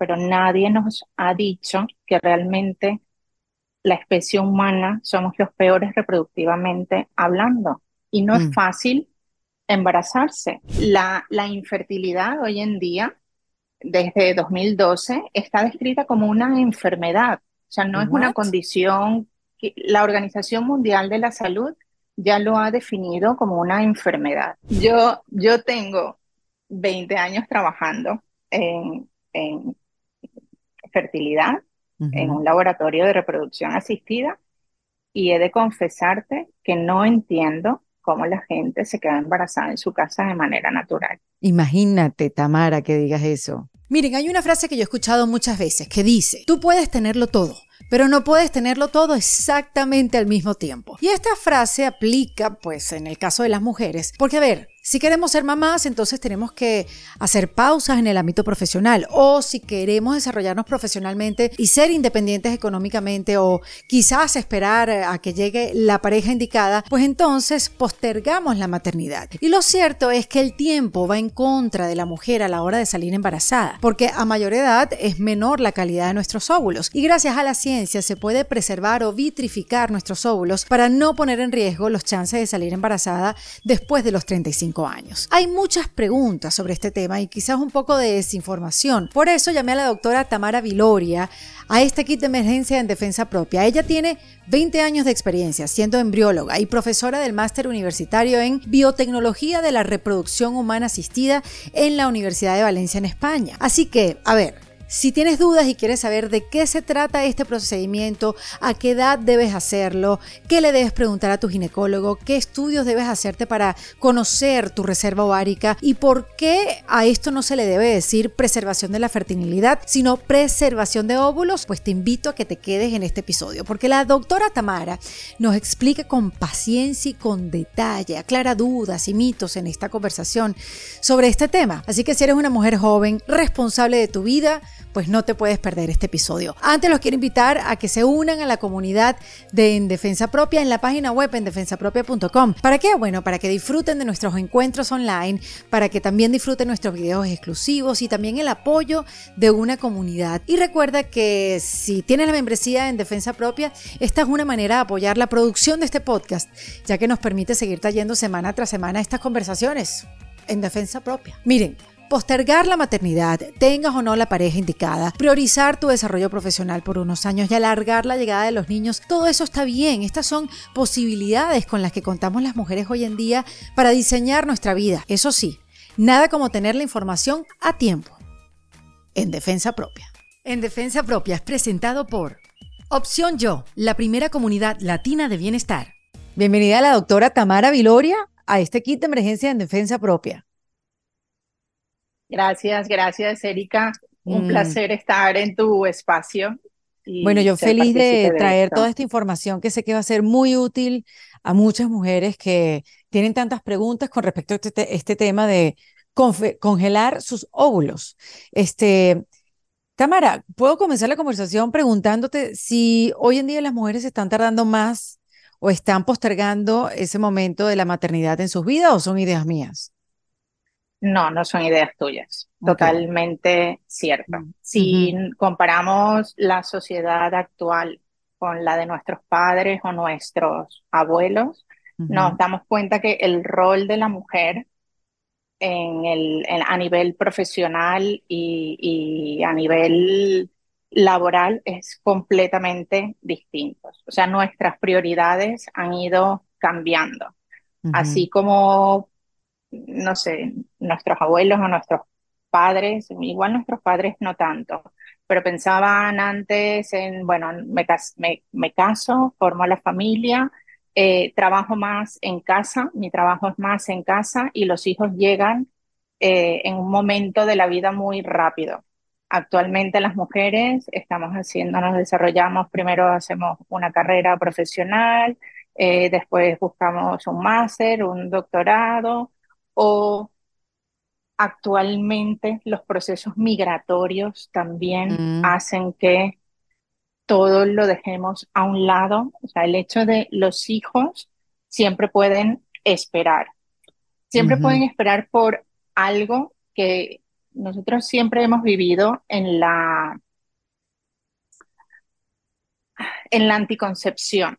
pero nadie nos ha dicho que realmente la especie humana somos los peores reproductivamente hablando. Y no es mm. fácil embarazarse. La, la infertilidad hoy en día, desde 2012, está descrita como una enfermedad. O sea, no es una condición que la Organización Mundial de la Salud ya lo ha definido como una enfermedad. Yo, yo tengo 20 años trabajando en, fertilidad, en un laboratorio de reproducción asistida, y he de confesarte que no entiendo cómo la gente se queda embarazada en su casa de manera natural. Imagínate, Tamara, que digas eso. Miren, hay una frase que yo he escuchado muchas veces que dice, tú puedes tenerlo todo pero no puedes tenerlo todo exactamente al mismo tiempo. Y esta frase aplica, pues, en el caso de las mujeres, porque a ver, si queremos ser mamás, entonces tenemos que hacer pausas en el ámbito profesional o si queremos desarrollarnos profesionalmente y ser independientes económicamente o quizás esperar a que llegue la pareja indicada, pues entonces postergamos la maternidad. Y lo cierto es que el tiempo va en contra de la mujer a la hora de salir embarazada, porque a mayor edad es menor la calidad de nuestros óvulos y gracias a la ciencia se puede preservar o vitrificar nuestros óvulos para no poner en riesgo los chances de salir embarazada después de los 35 años. Hay muchas preguntas sobre este tema y quizás un poco de desinformación. Por eso llamé a la doctora Tamara Viloria a este kit de emergencia en defensa propia. Ella tiene 20 años de experiencia siendo embrióloga y profesora del máster universitario en biotecnología de la reproducción humana asistida en la Universidad de Valencia en España. Así que, a ver, si tienes dudas y quieres saber de qué se trata este procedimiento, a qué edad debes hacerlo, qué le debes preguntar a tu ginecólogo, qué estudios debes hacerte para conocer tu reserva ovárica y por qué a esto no se le debe decir preservación de la fertilidad, sino preservación de óvulos, pues te invito a que te quedes en este episodio, porque la doctora Tamara nos explica con paciencia y con detalle, aclara dudas y mitos en esta conversación sobre este tema. Así que si eres una mujer joven, responsable de tu vida, pues no te puedes perder este episodio. Antes los quiero invitar a que se unan a la comunidad de En Defensa Propia en la página web en defensapropia.com. ¿Para qué? Bueno, para que disfruten de nuestros encuentros online, para que también disfruten nuestros videos exclusivos y también el apoyo de una comunidad. Y recuerda que si tienes la membresía en Defensa Propia, esta es una manera de apoyar la producción de este podcast, ya que nos permite seguir trayendo semana tras semana estas conversaciones en defensa propia. Miren, postergar la maternidad, tengas o no la pareja indicada, priorizar tu desarrollo profesional por unos años y alargar la llegada de los niños, todo eso está bien. Estas son posibilidades con las que contamos las mujeres hoy en día para diseñar nuestra vida. Eso sí, nada como tener la información a tiempo. En defensa propia. En defensa propia es presentado por Opción Yo, la primera comunidad latina de bienestar. Bienvenida a la doctora Tamara Viloria a este kit de emergencia en defensa propia. Gracias, gracias, Erika. Un mm. placer estar en tu espacio. Bueno, yo feliz de traer toda esta información que sé que va a ser muy útil a muchas mujeres que tienen tantas preguntas con respecto a este, este tema de congelar sus óvulos. Este, Tamara, ¿puedo comenzar la conversación preguntándote si hoy en día las mujeres están tardando más o están postergando ese momento de la maternidad en sus vidas o son ideas mías? No, no son ideas tuyas. Totalmente cierto. Mm, si comparamos la sociedad actual con la de nuestros padres o nuestros abuelos, nos damos cuenta que el rol de la mujer en el, a nivel profesional y, a nivel laboral es completamente distinto. O sea, nuestras prioridades han ido cambiando. Así como no sé, nuestros abuelos o nuestros padres, igual nuestros padres no tanto, pero pensaban antes en, bueno, me, me, caso, formo la familia, eh, trabajo más en casa, mi trabajo es más en casa y los hijos llegan eh, en un momento de la vida muy rápido. Actualmente las mujeres estamos haciendo, nos desarrollamos, primero hacemos una carrera profesional, eh, después buscamos un máster, un doctorado, o actualmente los procesos migratorios también mm. hacen que todo lo dejemos a un lado. O sea, el hecho de los hijos siempre pueden esperar. Siempre pueden esperar por algo que nosotros siempre hemos vivido en la, en la anticoncepción.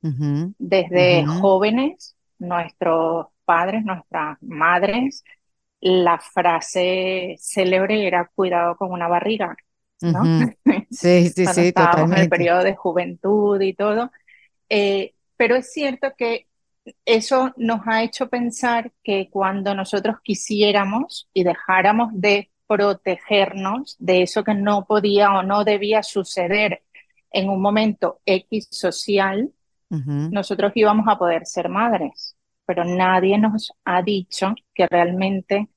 Desde jóvenes, nuestros padres, nuestras madres, la frase célebre era cuidado con una barriga, ¿no? Sí, sí, sí, totalmente. En el periodo de juventud y todo. Eh, pero es cierto que eso nos ha hecho pensar que cuando nosotros quisiéramos y dejáramos de protegernos de eso que no podía o no debía suceder en un momento X social, nosotros íbamos a poder ser madres. Pero nadie nos ha dicho que realmente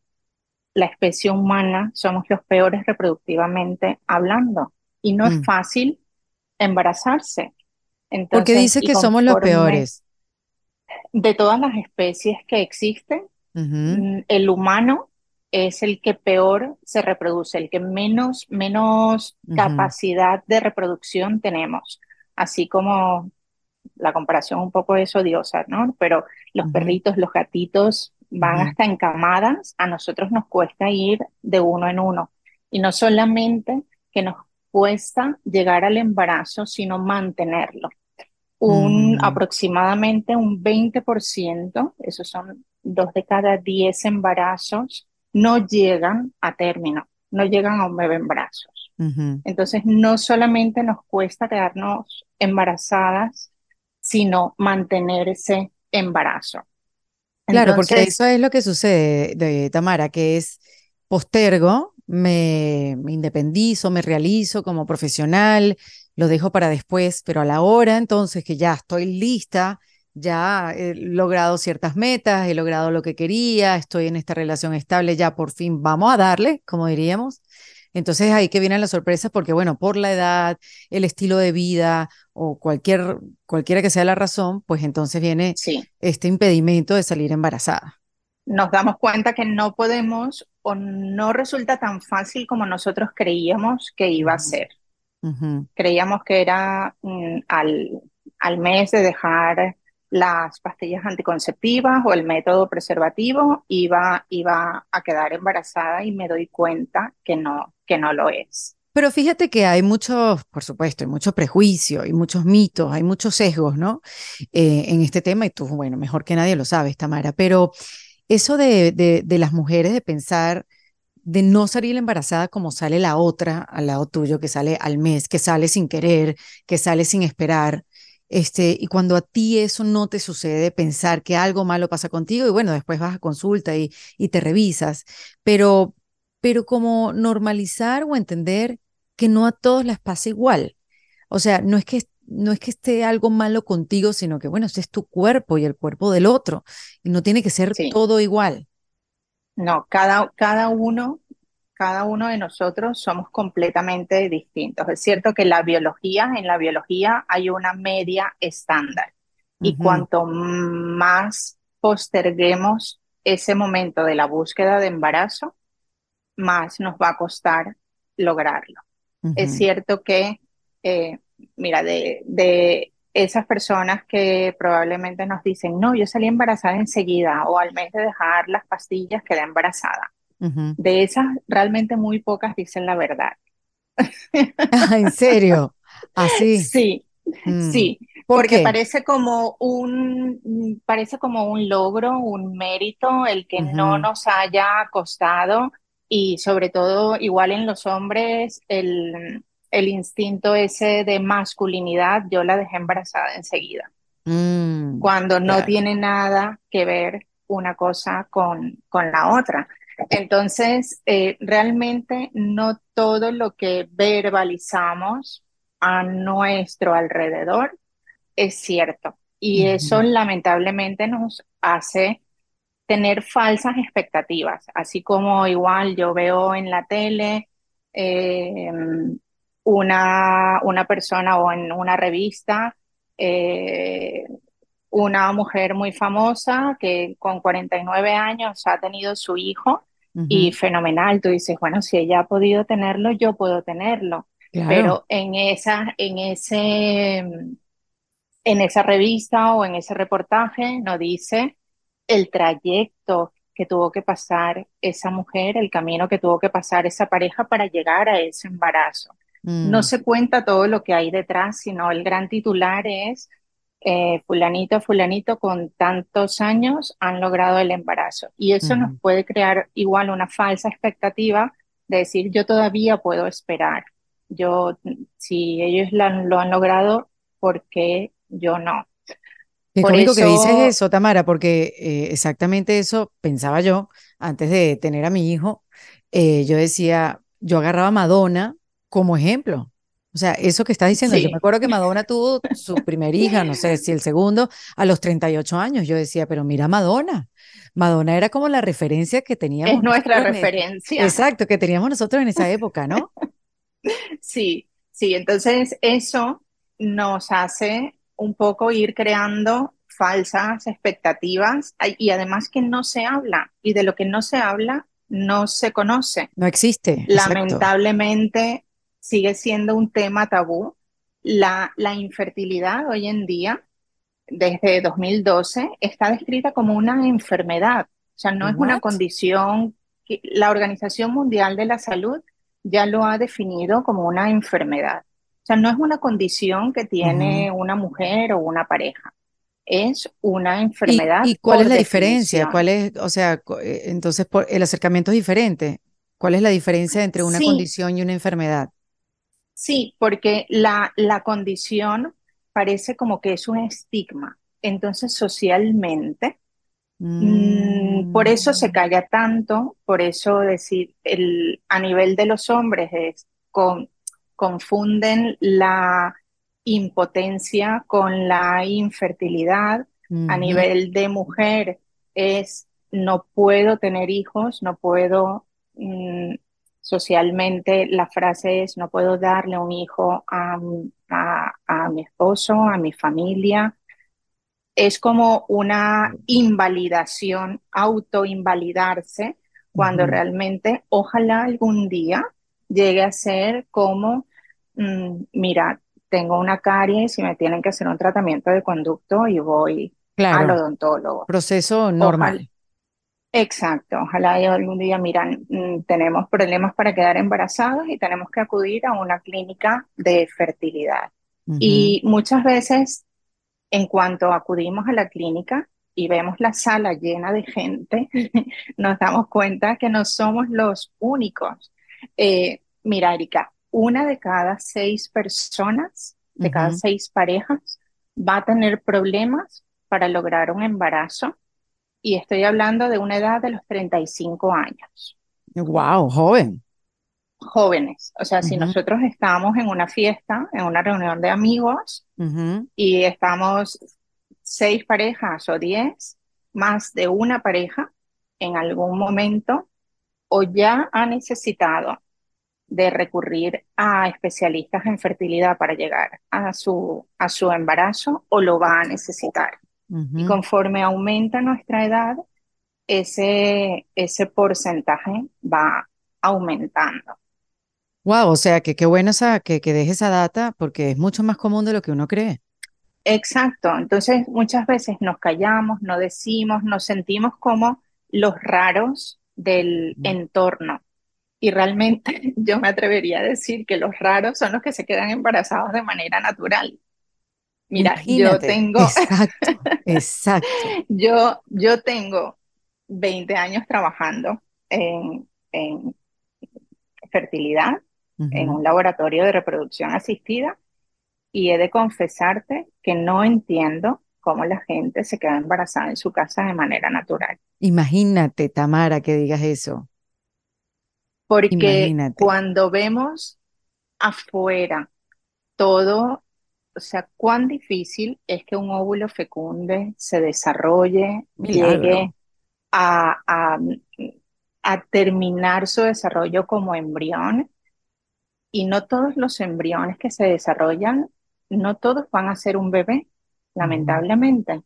la especie humana somos los peores reproductivamente hablando. Y no es mm. fácil embarazarse. Entonces, Porque dices que somos los peores de todas las especies que existen, mm, el humano es el que peor se reproduce, el que menos, menos capacidad de reproducción tenemos. Así como la comparación un poco es odiosa, ¿no? Pero los perritos, los gatitos van hasta en camadas, a nosotros nos cuesta ir de uno en uno. Y no solamente que nos cuesta llegar al embarazo, sino mantenerlo un mm. aproximadamente un 20%, esos son dos de cada diez embarazos, no llegan a término, no llegan a un bebé en brazos. Entonces, no solamente nos cuesta quedarnos embarazadas, sino mantener ese embarazo. Claro, porque eso es lo que sucede, de Tamara, que es postergo, me, me independizo, me realizo como profesional, lo dejo para después, pero a la hora entonces que ya estoy lista, ya he logrado ciertas metas, he logrado lo que quería, estoy en esta relación estable, ya por fin vamos a darle, como diríamos. Entonces ahí que vienen las sorpresas porque, bueno, por la edad, el estilo de vida o cualquier, cualquiera que sea la razón, pues entonces viene este impedimento de salir embarazada. Nos damos cuenta que no podemos o no resulta tan fácil como nosotros creíamos que iba a ser. Creíamos que era mm, al, al mes de dejar las pastillas anticonceptivas o el método preservativo iba, iba a quedar embarazada y me doy cuenta que no, que no lo es. Pero fíjate que hay muchos, por supuesto, hay mucho prejuicio, hay muchos mitos, hay muchos sesgos, ¿no? Eh, en este tema, y tú, bueno, mejor que nadie lo sabes, Tamara, pero eso de, de, de las mujeres de pensar de no salir embarazada como sale la otra al lado tuyo, que sale al mes, que sale sin querer, que sale sin esperar. Este, y cuando a ti eso no te sucede, pensar que algo malo pasa contigo y bueno, después vas a consulta y, y te revisas, pero, pero como normalizar o entender que no a todos les pasa igual. O sea, no es que no es que esté algo malo contigo, sino que bueno, ese es tu cuerpo y el cuerpo del otro y no tiene que ser todo igual. No, cada, cada uno, cada uno de nosotros somos completamente distintos. Es cierto que la biología, en la biología hay una media estándar. Y cuanto más posterguemos ese momento de la búsqueda de embarazo, más nos va a costar lograrlo. Es cierto que, eh, mira, de, de esas personas que probablemente nos dicen, no, yo salí embarazada enseguida o al mes de dejar las pastillas quedé embarazada. De esas, realmente muy pocas dicen la verdad. Ah, ¿En serio? ¿Así? Sí, mm. sí. porque parece como un parece como un logro, un mérito el que no nos haya costado y sobre todo igual en los hombres el el instinto ese de masculinidad, yo la dejé embarazada enseguida. Mm, cuando no tiene nada que ver una cosa con, con la otra. Entonces, eh, realmente no todo lo que verbalizamos a nuestro alrededor es cierto. Y eso lamentablemente nos hace tener falsas expectativas, así como igual yo veo en la tele eh, una, una persona o en una revista, eh, una mujer muy famosa que con 49 años ha tenido su hijo y fenomenal. Tú dices, bueno, si ella ha podido tenerlo, yo puedo tenerlo. Pero en esa, en ese, en esa revista o en ese reportaje no dice el trayecto que tuvo que pasar esa mujer, el camino que tuvo que pasar esa pareja para llegar a ese embarazo. No mm. se cuenta todo lo que hay detrás, sino el gran titular es eh, fulanito, fulanito con tantos años han logrado el embarazo. Y eso nos puede crear igual una falsa expectativa de decir yo todavía puedo esperar. Yo, si ellos lo han logrado, ¿por qué yo no? Qué Por que dices eso, Tamara, porque eh, exactamente eso pensaba yo antes de tener a mi hijo. Eh, yo decía, yo agarraba a Madonna como ejemplo. O sea, eso que estás diciendo, yo me acuerdo que Madonna tuvo su primer hija, no sé si el segundo, a los 38 años. Yo decía, pero mira Madonna. Madonna era como la referencia que teníamos. Es nuestra referencia. Exacto, que teníamos nosotros en esa época, ¿no? sí, sí, entonces eso nos hace un poco ir creando falsas expectativas y además que no se habla y de lo que no se habla no se conoce. No existe. Lamentablemente sigue siendo un tema tabú. La, la infertilidad hoy en día, desde 2012, está descrita como una enfermedad. O sea, no es una condición que la Organización Mundial de la Salud ya lo ha definido como una enfermedad sea, no es una condición que tiene una mujer o una pareja. Es una enfermedad. ¿Y, cuál es la diferencia? ¿Cuál es, o sea, eh, entonces el acercamiento es diferente? ¿Cuál es la diferencia entre una condición y una enfermedad? Sí, porque la, la condición parece como que es un estigma. Entonces, socialmente, mm, por eso se mm. calla tanto, por eso decir, el, a nivel de los hombres es con confunden la impotencia con la infertilidad. A nivel de mujer es no puedo tener hijos, no puedo, mm, socialmente la frase es no puedo darle un hijo a, a, mi esposo, a mi familia. Es como una invalidación, autoinvalidarse, cuando realmente ojalá algún día llegue a ser como Mm, mira, tengo una caries y me tienen que hacer un tratamiento de conducto y voy al odontólogo. Proceso normal. Exacto, ojalá algún día, miran, mm, tenemos problemas para quedar embarazados y tenemos que acudir a una clínica de fertilidad. Y muchas veces, en cuanto acudimos a la clínica y vemos la sala llena de gente, nos damos cuenta que no somos los únicos. Eh, mira, Erika, una de cada seis personas, de cada seis parejas, va a tener problemas para lograr un embarazo. Y estoy hablando de una edad de los 35 años. ¡Wow! Joven. Jóvenes. O sea, si nosotros estamos en una fiesta, en una reunión de amigos, y estamos seis parejas o diez, más de una pareja, en algún momento, o ya ha necesitado de recurrir a especialistas en fertilidad para llegar a su, a su embarazo o lo va a necesitar. Y conforme aumenta nuestra edad, ese, ese porcentaje va aumentando. Wow, o sea que qué bueno esa, que, que deje esa data porque es mucho más común de lo que uno cree. Exacto, entonces muchas veces nos callamos, no decimos, nos sentimos como los raros del entorno y realmente yo me atrevería a decir que los raros son los que se quedan embarazados de manera natural. Mira, yo tengo... Exacto, exacto. yo, yo tengo 20 años trabajando en, en fertilidad, en un laboratorio de reproducción asistida, y he de confesarte que no entiendo cómo la gente se queda embarazada en su casa de manera natural. Imagínate, Tamara, que digas eso. Porque cuando vemos afuera todo, o sea, cuán difícil es que un óvulo fecunde, se desarrolle, llegue a, a, terminar su desarrollo como embrión. Y no todos los embriones que se desarrollan, no todos van a ser un bebé, lamentablemente.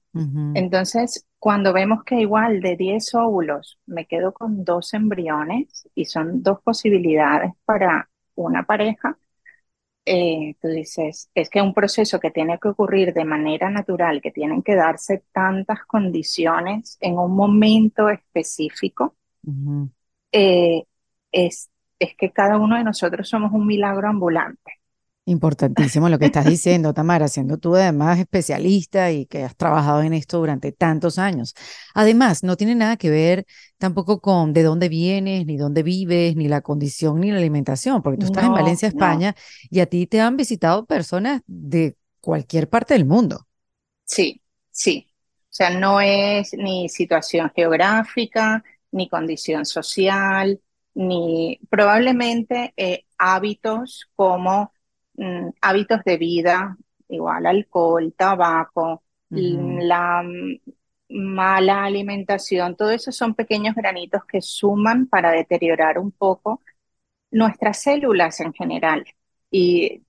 Entonces, cuando vemos que igual de 10 óvulos me quedo con dos embriones y son dos posibilidades para una pareja, eh, tú dices, es que un proceso que tiene que ocurrir de manera natural, que tienen que darse tantas condiciones en un momento específico, eh, es, es que cada uno de nosotros somos un milagro ambulante. Importantísimo lo que estás diciendo, Tamara, siendo tú además especialista y que has trabajado en esto durante tantos años. Además, no tiene nada que ver tampoco con de dónde vienes, ni dónde vives, ni la condición, ni la alimentación, porque tú estás en Valencia, España, y a ti te han visitado personas de cualquier parte del mundo. Sí, sí. O sea, no es ni situación geográfica, ni condición social, ni probablemente eh, hábitos como Mm, hábitos de vida, igual alcohol, tabaco, la mala alimentación, todo eso son pequeños granitos que suman para deteriorar un poco nuestras células en general. Y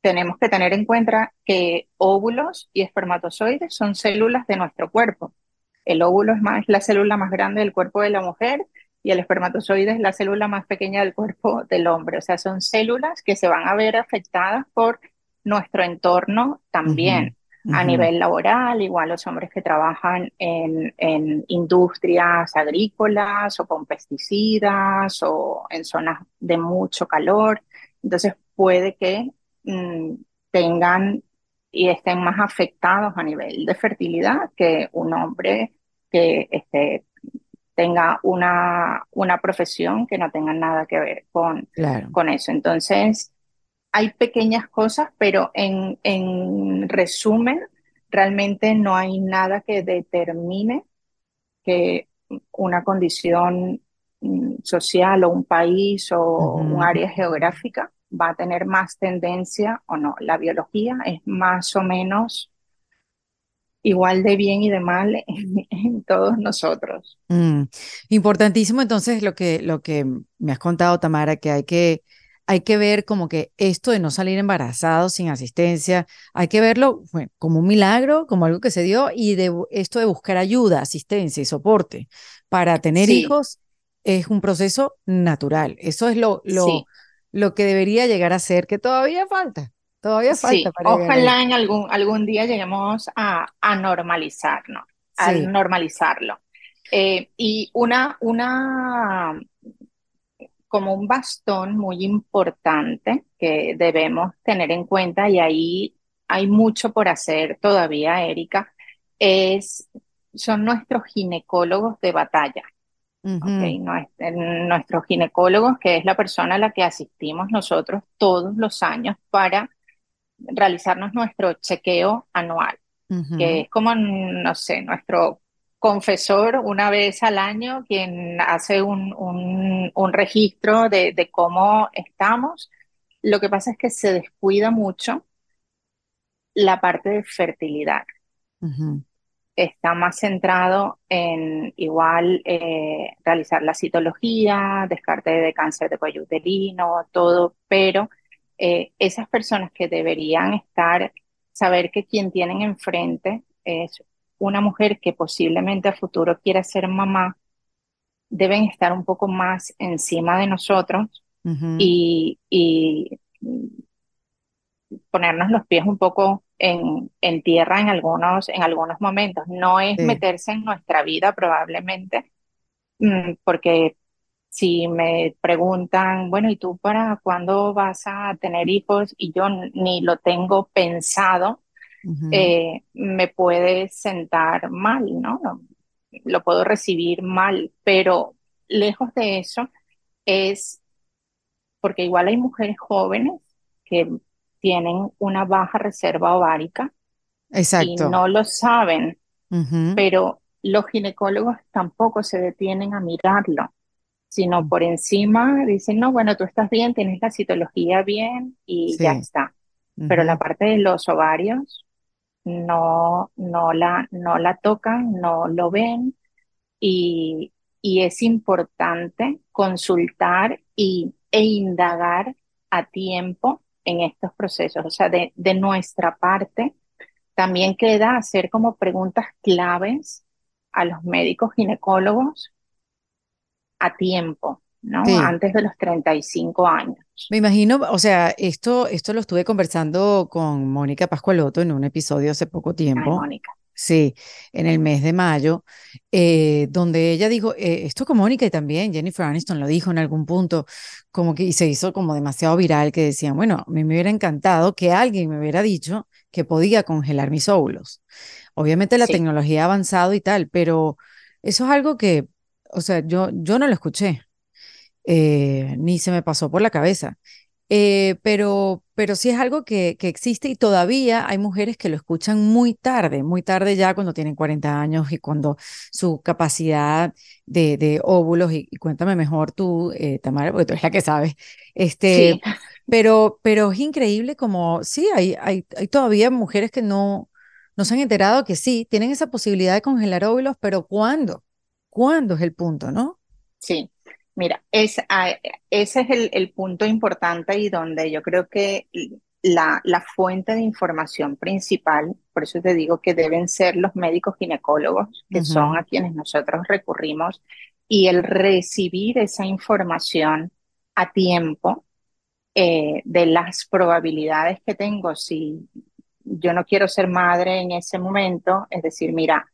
tenemos que tener en cuenta que óvulos y espermatozoides son células de nuestro cuerpo. El óvulo es, más, es la célula más grande del cuerpo de la mujer y el espermatozoide es la célula más pequeña del cuerpo del hombre. O sea, son células que se van a ver afectadas por nuestro entorno también. A nivel laboral, igual los hombres que trabajan en, en, industrias agrícolas o con pesticidas o en zonas de mucho calor. Entonces puede que mm, tengan y estén más afectados a nivel de fertilidad que un hombre que esté tenga una, una profesión que no tenga nada que ver con, con eso. Entonces, hay pequeñas cosas, pero en, en resumen, realmente no hay nada que determine que una condición mm, social o un país o un área geográfica va a tener más tendencia o no. La biología es más o menos igual de bien y de mal en, todos nosotros. Mm, importantísimo entonces lo que, lo que me has contado, Tamara, que hay que hay que ver como que esto de no salir embarazado sin asistencia, hay que verlo como un milagro, como algo que se dio, y de esto de buscar ayuda, asistencia y soporte para tener hijos es un proceso natural. Eso es lo, lo, lo que debería llegar a ser, que todavía falta. Todavía falta para Ojalá en algún, algún día lleguemos a, a normalizarlo, a normalizarlo. Eh, y una, una, como un bastón muy importante que debemos tener en cuenta, y ahí hay mucho por hacer todavía, Erika, es, son nuestros ginecólogos de batalla. nuestros ginecólogos, que es la persona a la que asistimos nosotros todos los años para realizarnos nuestro chequeo anual, que es como, no sé, nuestro confesor una vez al año quien hace un, un, registro de, de, cómo estamos. Lo que pasa es que se descuida mucho la parte de fertilidad. Está más centrado en igual eh, realizar la citología, descarte de cáncer de cuello uterino, todo, pero eh, esas personas que deberían estar, saber que quien tienen enfrente es una mujer que posiblemente a futuro quiera ser mamá, deben estar un poco más encima de nosotros y, ponernos los pies un poco en, en, tierra en algunos, en algunos momentos. No es meterse en nuestra vida probablemente, mm, porque si me preguntan, bueno, ¿y tú para cuándo vas a tener hijos? Y yo ni lo tengo pensado, eh, me puede sentar mal, ¿no? Lo puedo recibir mal, pero lejos de eso es porque igual hay mujeres jóvenes que tienen una baja reserva ovárica y no lo saben, pero los ginecólogos tampoco se detienen a mirarlo sino por encima dicen, no, bueno, tú estás bien, tienes la citología bien y ya está. Pero la parte de los ovarios no, no, la, no la tocan, no lo ven y, y es importante consultar y, e indagar a tiempo en estos procesos. O sea, de, de nuestra parte, también queda hacer como preguntas claves a los médicos ginecólogos a tiempo, ¿no? Antes de los 35 años. Me imagino, o sea, esto, esto lo estuve conversando con Mónica Pascualoto en un episodio hace poco tiempo. Mónica. Sí, en el mes de mayo, eh, donde ella dijo, eh, esto con Mónica y también Jennifer Aniston lo dijo en algún punto, como que y se hizo como demasiado viral, que decían, bueno, a mí me hubiera encantado que alguien me hubiera dicho que podía congelar mis óvulos. Obviamente la tecnología ha avanzado y tal, pero eso es algo que, o sea, yo, yo no lo escuché, eh, ni se me pasó por la cabeza. Eh, pero, pero sí es algo que, que, existe y todavía hay mujeres que lo escuchan muy tarde, muy tarde ya cuando tienen 40 años y cuando su capacidad de, de óvulos, y, cuéntame mejor tú, eh, Tamara, porque tú eres la que sabes, este, pero, pero es increíble como, sí, hay, hay, hay todavía mujeres que no, no se han enterado que sí, tienen esa posibilidad de congelar óvulos, pero ¿cuándo? ¿Cuándo es el punto, no? Sí, Mira, ese es el, punto importante y donde yo creo que la, fuente de información principal, por eso te digo que deben ser los médicos ginecólogos, que son a quienes nosotros recurrimos, y el recibir esa información a tiempo eh, de las probabilidades que tengo si yo no quiero ser madre en ese momento, es decir, mira,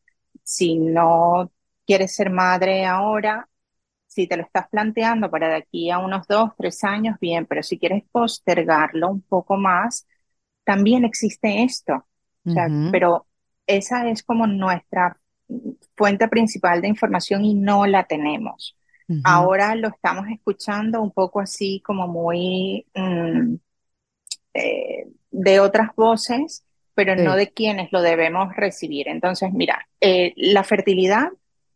si no quieres ser madre ahora, si te lo estás planteando para de aquí a unos dos, tres años, bien, pero si quieres postergarlo un poco más, también existe esto. pero esa es como nuestra fuente principal de información y no la tenemos. Ahora lo estamos escuchando un poco así como muy mm, eh, de otras voces, pero no de quienes lo debemos recibir. Entonces, mira, eh, la fertilidad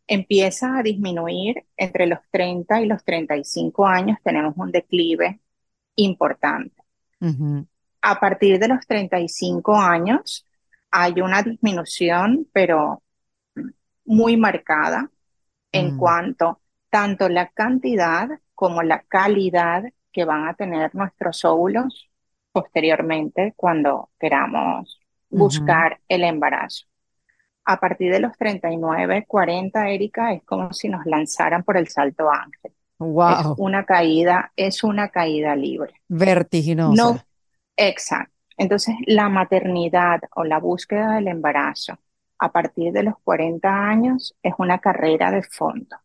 empieza a disminuir entre los 30 y los 35 años, tenemos un declive importante. A partir de los 35 años hay una disminución, pero muy marcada en mm. cuanto tanto la cantidad como la calidad que van a tener nuestros óvulos posteriormente cuando queramos buscar el embarazo a partir de los 39, 40, Erika, es como si nos lanzaran por el salto ángel. Wow. Es una caída, es una caída libre. Vertiginosa. No, exacto. Entonces, la maternidad o la búsqueda del embarazo a partir de los 40 años es una carrera de fondo.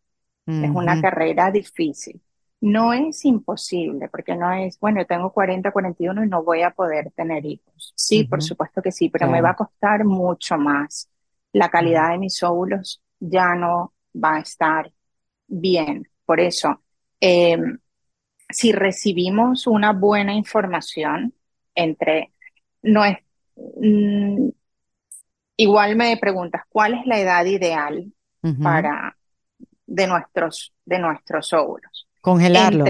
Es una carrera difícil. No es imposible, porque no es, bueno, tengo 40, 41 y no voy a poder tener hijos. Sí, por supuesto que sí, pero me va a costar mucho más la calidad de mis óvulos ya no va a estar bien. Por eso, em, si recibimos una buena información entre, no es, mm, igual me preguntas, ¿cuál es la edad ideal para de nuestros, de nuestros óvulos? Congelarlos.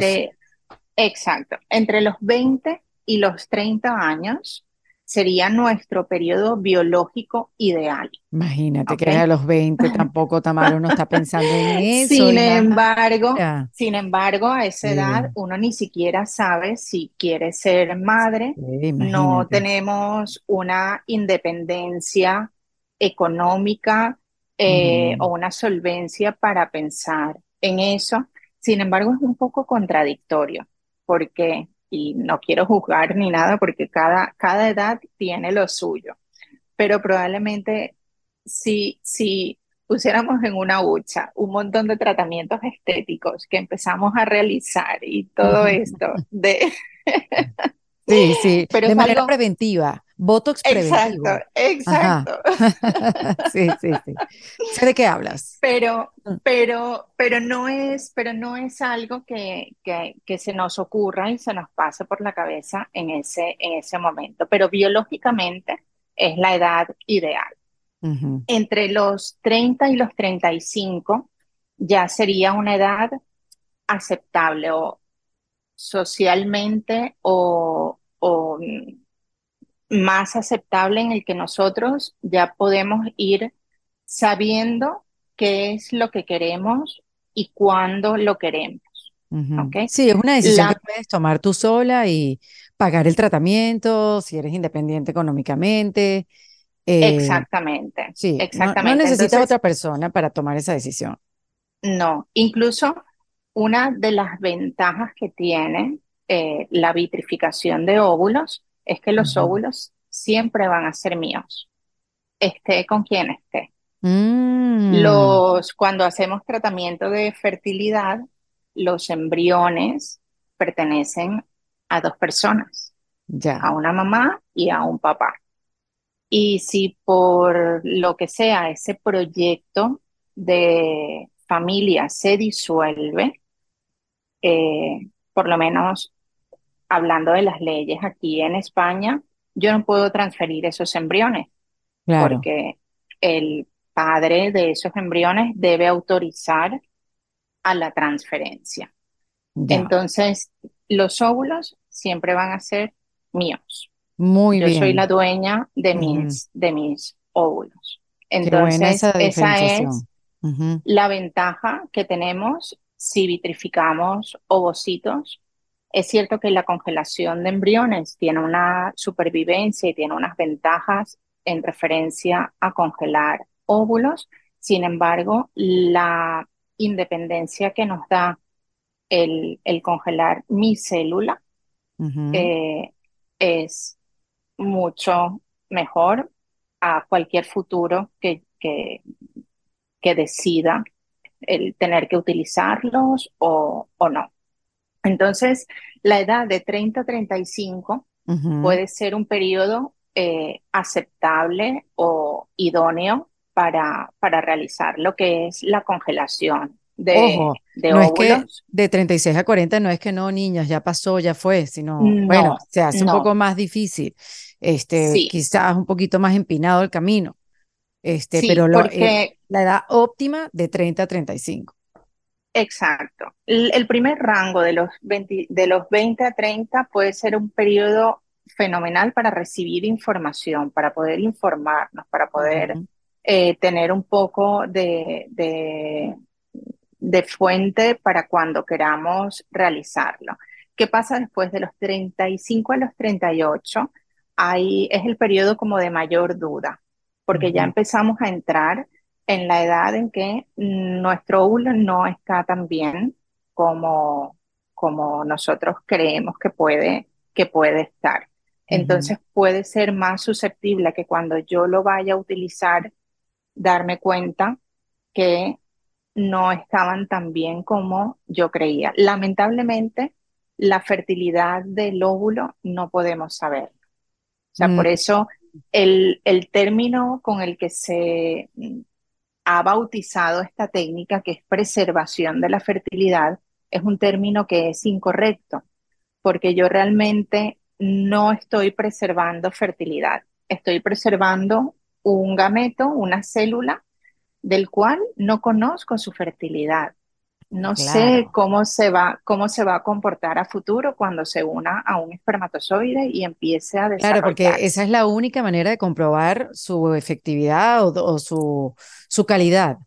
exacto, entre los 20 y los 30 años sería nuestro periodo biológico ideal. Imagínate que a los 20 tampoco Tamara uno está pensando en eso. Sin embargo, sin embargo, a esa edad uno ni siquiera sabe si quiere ser madre. no tenemos una independencia económica eh, o una solvencia para pensar en eso. Sin embargo, es un poco contradictorio porque y no quiero juzgar ni nada porque cada, cada edad tiene lo suyo, pero probablemente si, si pusiéramos en una hucha un montón de tratamientos estéticos que empezamos a realizar y todo esto de... sí, sí, de manera preventiva. Botox preventivo. Exacto, exacto. sí, sí, sí. Sé de qué hablas. Pero, mm. pero, pero no es, pero no es algo que, que, que, se nos ocurra y se nos pase por la cabeza en ese, en ese momento. Pero biológicamente es la edad ideal. Entre los 30 y los 35 ya sería una edad aceptable o socialmente o, o más aceptable en el que nosotros ya podemos ir sabiendo qué es lo que queremos y cuándo lo queremos. Sí, es una decisión que puedes tomar tú sola y pagar el tratamiento, si eres independiente económicamente. Eh, exactamente. Sí, exactamente. No, necesitas otra persona para tomar esa decisión. No, incluso una de las ventajas que tiene eh, la vitrificación de óvulos es que los óvulos siempre van a ser míos, esté con quien esté. Mm. Los, cuando hacemos tratamiento de fertilidad, los embriones pertenecen a dos personas, ya. a una mamá y a un papá. Y si por lo que sea ese proyecto de familia se disuelve, eh, por lo menos hablando de las leyes aquí en España, yo no puedo transferir esos embriones porque el padre de esos embriones debe autorizar a la transferencia. Entonces, los óvulos siempre van a ser míos. Muy Yo bien. soy la dueña de mis, de mis óvulos. Entonces, esa esa es la ventaja que tenemos si vitrificamos ovocitos. Es cierto que la congelación de embriones tiene una supervivencia y tiene unas ventajas en referencia a congelar óvulos. Sin embargo, la independencia que nos da el, el congelar mi célula eh, es mucho mejor a cualquier futuro que, que, que decida el tener que utilizarlos o, o no. Entonces, la edad de 30 a 35 Ujú. puede ser un periodo eh, aceptable o idóneo para, para realizar lo que es la congelación de, Ojo, de no es que de 36 a 40 no es que no, niñas, ya pasó, ya fue, sino, bueno, No, se hace un no, poco más difícil, este, sí, quizás un poquito más empinado el camino, este, sí, pero lo- porque la edad óptima de 30 a 35. Exacto. El, el primer rango de los 20, de los 20 a 30 puede ser un periodo fenomenal para recibir información, para poder informarnos, para poder eh, tener un poco de, de, de fuente para cuando queramos realizarlo. ¿Qué pasa después de los 35 a los 38? Ahí es el periodo como de mayor duda, porque ya empezamos a entrar en la edad en que nuestro óvulo no está tan bien como, como nosotros creemos que puede, que puede estar. Entonces puede ser más susceptible que cuando yo lo vaya a utilizar, darme cuenta que no estaban tan bien como yo creía. Lamentablemente, la fertilidad del óvulo no podemos saber. O sea, Mm, por eso el, el término con el que se mm, ha bautizado esta técnica, que es preservación de la fertilidad, es un término que es incorrecto, porque yo realmente no estoy preservando fertilidad, estoy preservando un gameto, una célula del cual no conozco su fertilidad. No sé cómo se va, cómo se va a comportar a futuro cuando se una a un espermatozoide y empiece a claro, porque esa es la única manera de comprobar su efectividad o, o su, su calidad.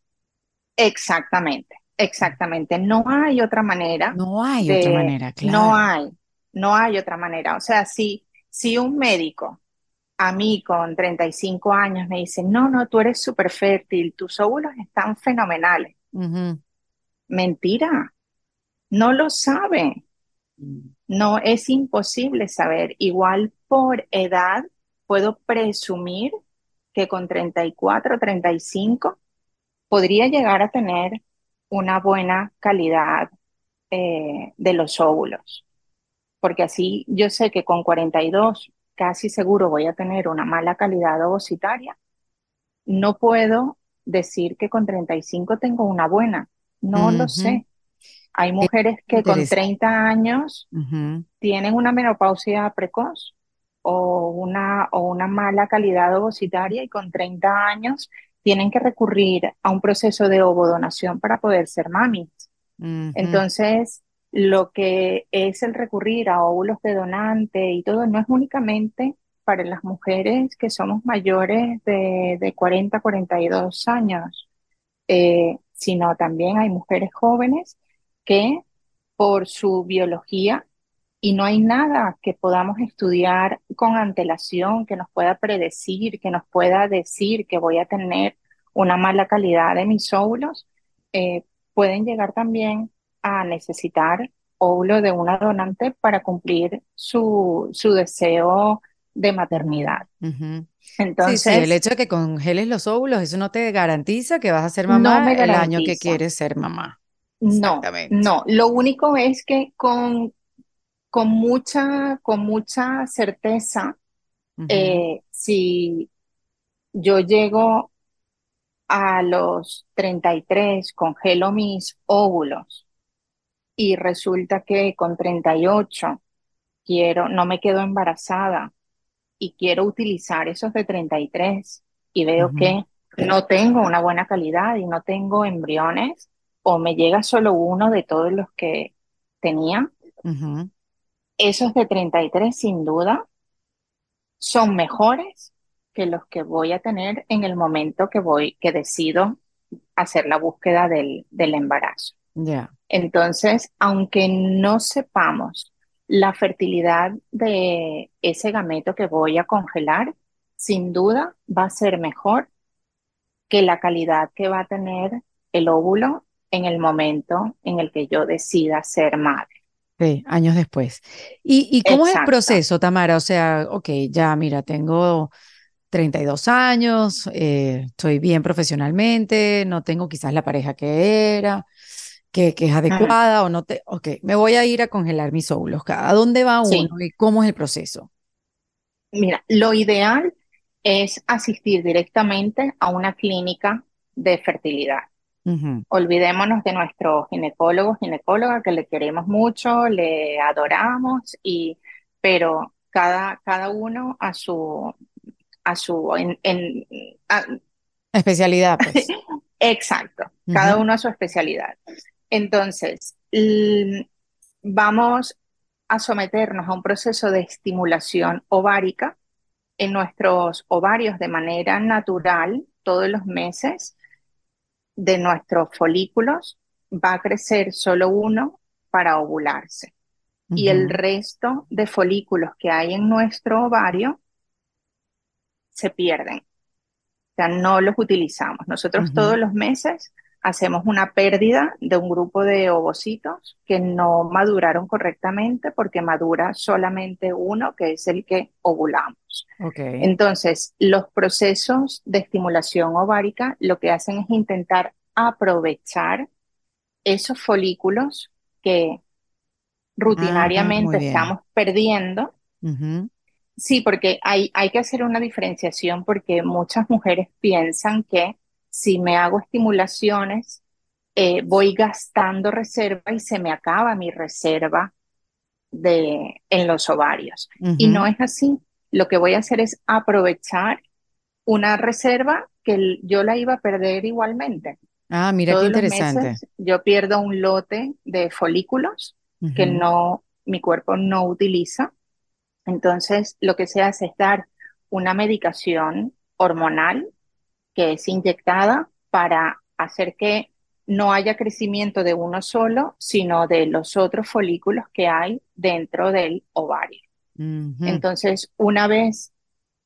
Exactamente, exactamente. No hay otra manera No hay otra manera, no claro. hay, no hay otra manera. O sea, si, si un médico a mí con 35 años me dice, no, no, tú eres súper fértil, tus óvulos están fenomenales. Mentira, no lo sabe. No es imposible saber. Igual por edad puedo presumir que con 34 o 35 podría llegar a tener una buena calidad eh, de los óvulos, porque así yo sé que con 42 casi seguro voy a tener una mala calidad ovocitaria. No puedo decir que con 35 tengo una buena, no lo sé. Hay Es mujeres que con interesante. 30 años tienen una menopausia precoz o una, o una mala calidad ovocitaria y con 30 años tienen que recurrir a un proceso de ovodonación para poder ser mamis. Entonces, lo que es el recurrir a óvulos de donante y todo no es únicamente para las mujeres que somos mayores de, de 40, 42 años, eh, sino también hay mujeres jóvenes que por su biología y no hay nada que podamos estudiar con antelación que nos pueda predecir, que nos pueda decir que voy a tener una mala calidad de mis óvulos, eh, pueden llegar también a necesitar óvulo de una donante para cumplir su, su deseo de maternidad. Entonces, sí, el hecho de que congeles los óvulos, eso no te garantiza que vas a ser mamá el año que quieres ser mamá. No, no. Lo único es que con, con, mucha, con mucha certeza, eh, si yo llego a los 33, congelo mis óvulos y resulta que con 38 quiero, no me quedo embarazada y quiero utilizar esos de 33 y veo que no tengo una buena calidad y no tengo embriones o me llega solo uno de todos los que tenía, esos de 33 sin duda son mejores que los que voy a tener en el momento que voy, que decido hacer la búsqueda del, del embarazo. Ya. Entonces, aunque no sepamos la fertilidad de ese gameto que voy a congelar, sin duda va a ser mejor que la calidad que va a tener el óvulo en el momento en el que yo decida ser madre. Sí, años después. ¿Y, y cómo es el proceso, Tamara? O sea, ok, ya mira, tengo 32 años, eh, estoy bien profesionalmente, no tengo quizás la pareja que era, que, es adecuada o no te... Ok, me voy a ir a congelar mis óvulos. ¿A dónde va uno y cómo es el proceso? Mira, lo ideal es asistir directamente a una clínica de fertilidad. Olvidémonos de nuestro ginecólogo, ginecóloga, que le queremos mucho, le adoramos, y, pero cada, cada uno a su, a su en, especialidad. Pues. Exacto, cada uno a su especialidad. Entonces, vamos a someternos a un proceso de estimulación ovárica en nuestros ovarios de manera natural todos los meses de nuestros folículos va a crecer solo uno para ovularse. Y el resto de folículos que hay en nuestro ovario se pierden. O sea, no los utilizamos. Nosotros todos los meses hacemos una pérdida de un grupo de ovocitos que no maduraron correctamente porque madura solamente uno, que es el que ovulamos. Entonces, los procesos de estimulación ovárica lo que hacen es intentar aprovechar esos folículos que rutinariamente ah, estamos perdiendo. Sí, porque hay, hay que hacer una diferenciación porque muchas mujeres piensan que si me hago estimulaciones, eh, voy gastando reserva y se me acaba mi reserva de, en los ovarios. Y no es así. Lo que voy a hacer es aprovechar una reserva que yo la iba a perder igualmente. Ah, mira qué interesante. yo pierdo un lote de folículos que no, mi cuerpo no utiliza. Entonces, lo que se hace es dar una medicación hormonal que es inyectada para hacer que no haya crecimiento de uno solo, sino de los otros folículos que hay dentro del ovario. Entonces, una vez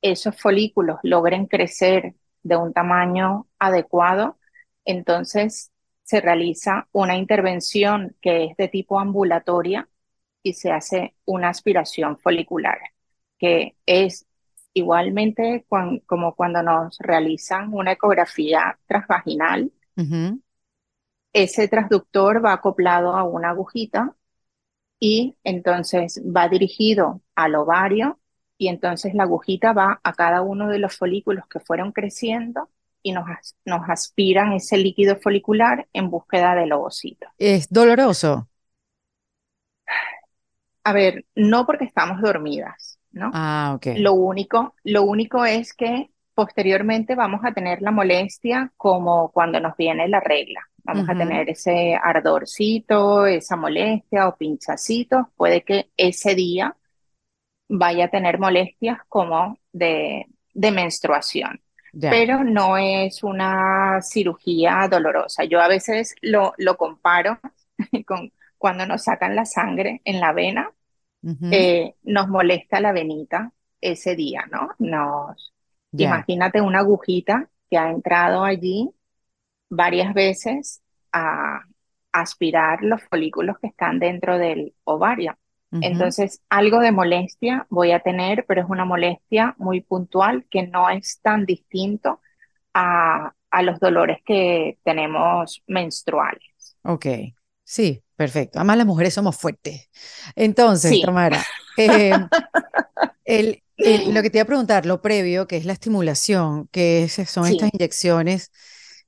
esos folículos logren crecer de un tamaño adecuado, entonces se realiza una intervención que es de tipo ambulatoria y se hace una aspiración folicular, que es Igualmente, como cuando nos realizan una ecografía transvaginal, ese transductor va acoplado a una agujita y entonces va dirigido al ovario y entonces la agujita va a cada uno de los folículos que fueron creciendo y nos, nos aspiran ese líquido folicular en búsqueda del ovocito. ¿Es doloroso? A ver, no porque estamos dormidas. ¿No? Ah, Lo único, lo único es que posteriormente vamos a tener la molestia como cuando nos viene la regla. Vamos a tener ese ardorcito, esa molestia o pinchacito. Puede que ese día vaya a tener molestias como de, de menstruación. Pero no es una cirugía dolorosa. Yo a veces lo, lo comparo con cuando nos sacan la sangre en la vena eh, nos molesta la venita ese día, ¿no? Nos, Imagínate una agujita que ha entrado allí varias veces a, aspirar los folículos que están dentro del ovario. Entonces, algo de molestia voy a tener, pero es una molestia muy puntual que no es tan distinto a, a los dolores que tenemos menstruales. Ok, sí, perfecto. Además, las mujeres somos fuertes. Entonces, Tamara, eh, el, lo que te iba a preguntar, lo previo, que es la estimulación, que son estas inyecciones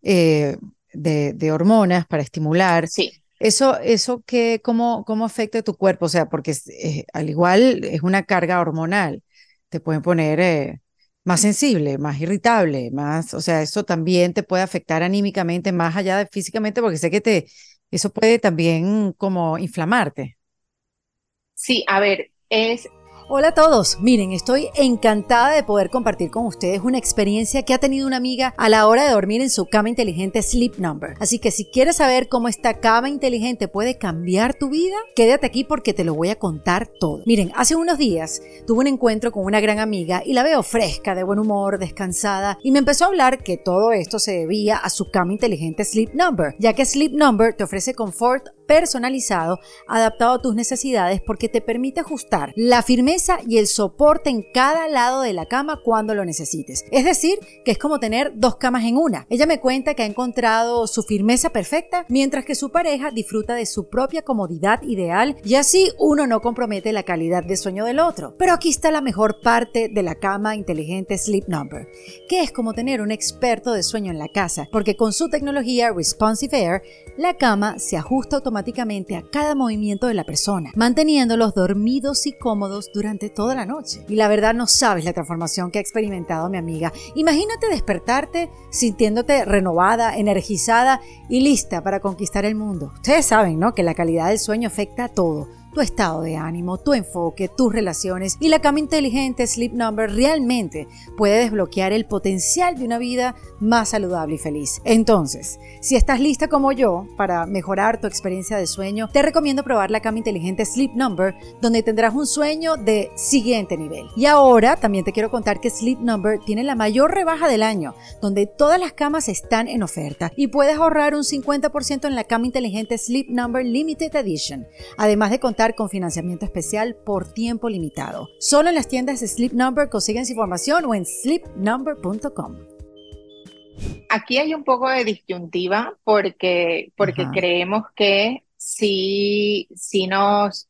eh, de, hormonas para estimular. Sí. Eso, eso que, ¿cómo, cómo afecta a tu cuerpo? O sea, porque eh, al igual es una carga hormonal, te pueden poner eh, más sensible, más irritable, más, o sea, eso también te puede afectar anímicamente, más allá de físicamente, porque sé que te, eso puede también como inflamarte. Sí, a ver, es Hola a todos, miren, estoy encantada de poder compartir con ustedes una experiencia que ha tenido una amiga a la hora de dormir en su cama inteligente Sleep Number. Así que si quieres saber cómo esta cama inteligente puede cambiar tu vida, quédate aquí porque te lo voy a contar todo. Miren, hace unos días tuve un encuentro con una gran amiga y la veo fresca, de buen humor, descansada, y me empezó a hablar que todo esto se debía a su cama inteligente Sleep Number, ya que Sleep Number te ofrece confort personalizado, adaptado a tus necesidades porque te permite ajustar la firmeza y el soporte en cada lado de la cama cuando lo necesites. Es decir, que es como tener dos camas en una. Ella me cuenta que ha encontrado su firmeza perfecta mientras que su pareja disfruta de su propia comodidad ideal y así uno no compromete la calidad de sueño del otro. Pero aquí está la mejor parte de la cama inteligente Sleep Number, que es como tener un experto de sueño en la casa, porque con su tecnología Responsive Air, la cama se ajusta automáticamente a cada movimiento de la persona, manteniéndolos dormidos y cómodos durante toda la noche. Y la verdad no sabes la transformación que ha experimentado mi amiga. Imagínate despertarte sintiéndote renovada, energizada y lista para conquistar el mundo. Ustedes saben, ¿no? Que la calidad del sueño afecta a todo tu estado de ánimo, tu enfoque, tus relaciones y la cama inteligente Sleep Number realmente puede desbloquear el potencial de una vida más saludable y feliz. Entonces, si estás lista como yo para mejorar tu experiencia de sueño, te recomiendo probar la cama inteligente Sleep Number, donde tendrás un sueño de siguiente nivel. Y ahora también te quiero contar que Sleep Number tiene la mayor rebaja del año, donde todas las camas están en oferta y puedes ahorrar un 50% en la cama inteligente Sleep Number Limited Edition, además de contar con financiamiento especial por tiempo limitado. Solo en las tiendas de Sleep Number consigues información o en sleepnumber.com. Aquí hay un poco de disyuntiva porque, porque creemos que si, si nos,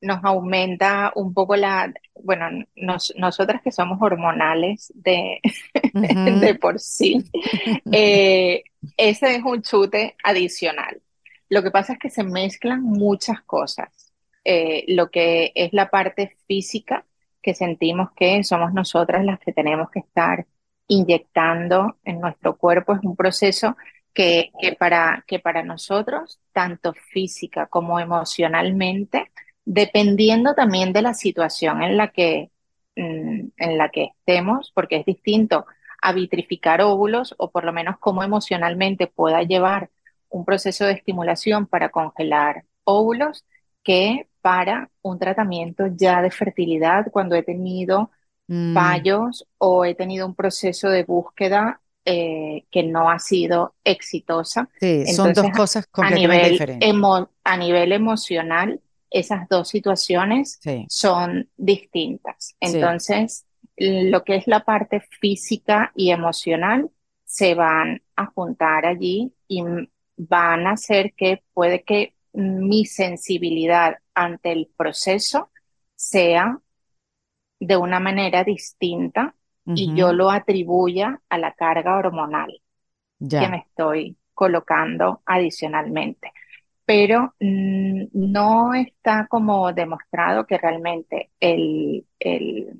nos aumenta un poco la, bueno, nosotras que somos hormonales de, de por sí, eh, ese es un chute adicional. Lo que pasa es que se mezclan muchas cosas. Eh, lo que es la parte física, que sentimos que somos nosotras las que tenemos que estar inyectando en nuestro cuerpo, es un proceso que, para, que para nosotros, tanto física como emocionalmente, dependiendo también de la situación en la que, mm, en la que estemos, porque es distinto a vitrificar óvulos o por lo menos cómo emocionalmente pueda llevar un proceso de estimulación para congelar óvulos que para un tratamiento ya de fertilidad cuando he tenido mm. fallos o he tenido un proceso de búsqueda eh, que no ha sido exitosa. Sí, son dos cosas completamente diferentes. a nivel emocional, esas dos situaciones son distintas. Entonces, lo que es la parte física y emocional se van a juntar allí y van a hacer que puede que mi sensibilidad ante el proceso sea de una manera distinta y yo lo atribuya a la carga hormonal que me estoy colocando adicionalmente. Pero mm, no está como demostrado que realmente el, el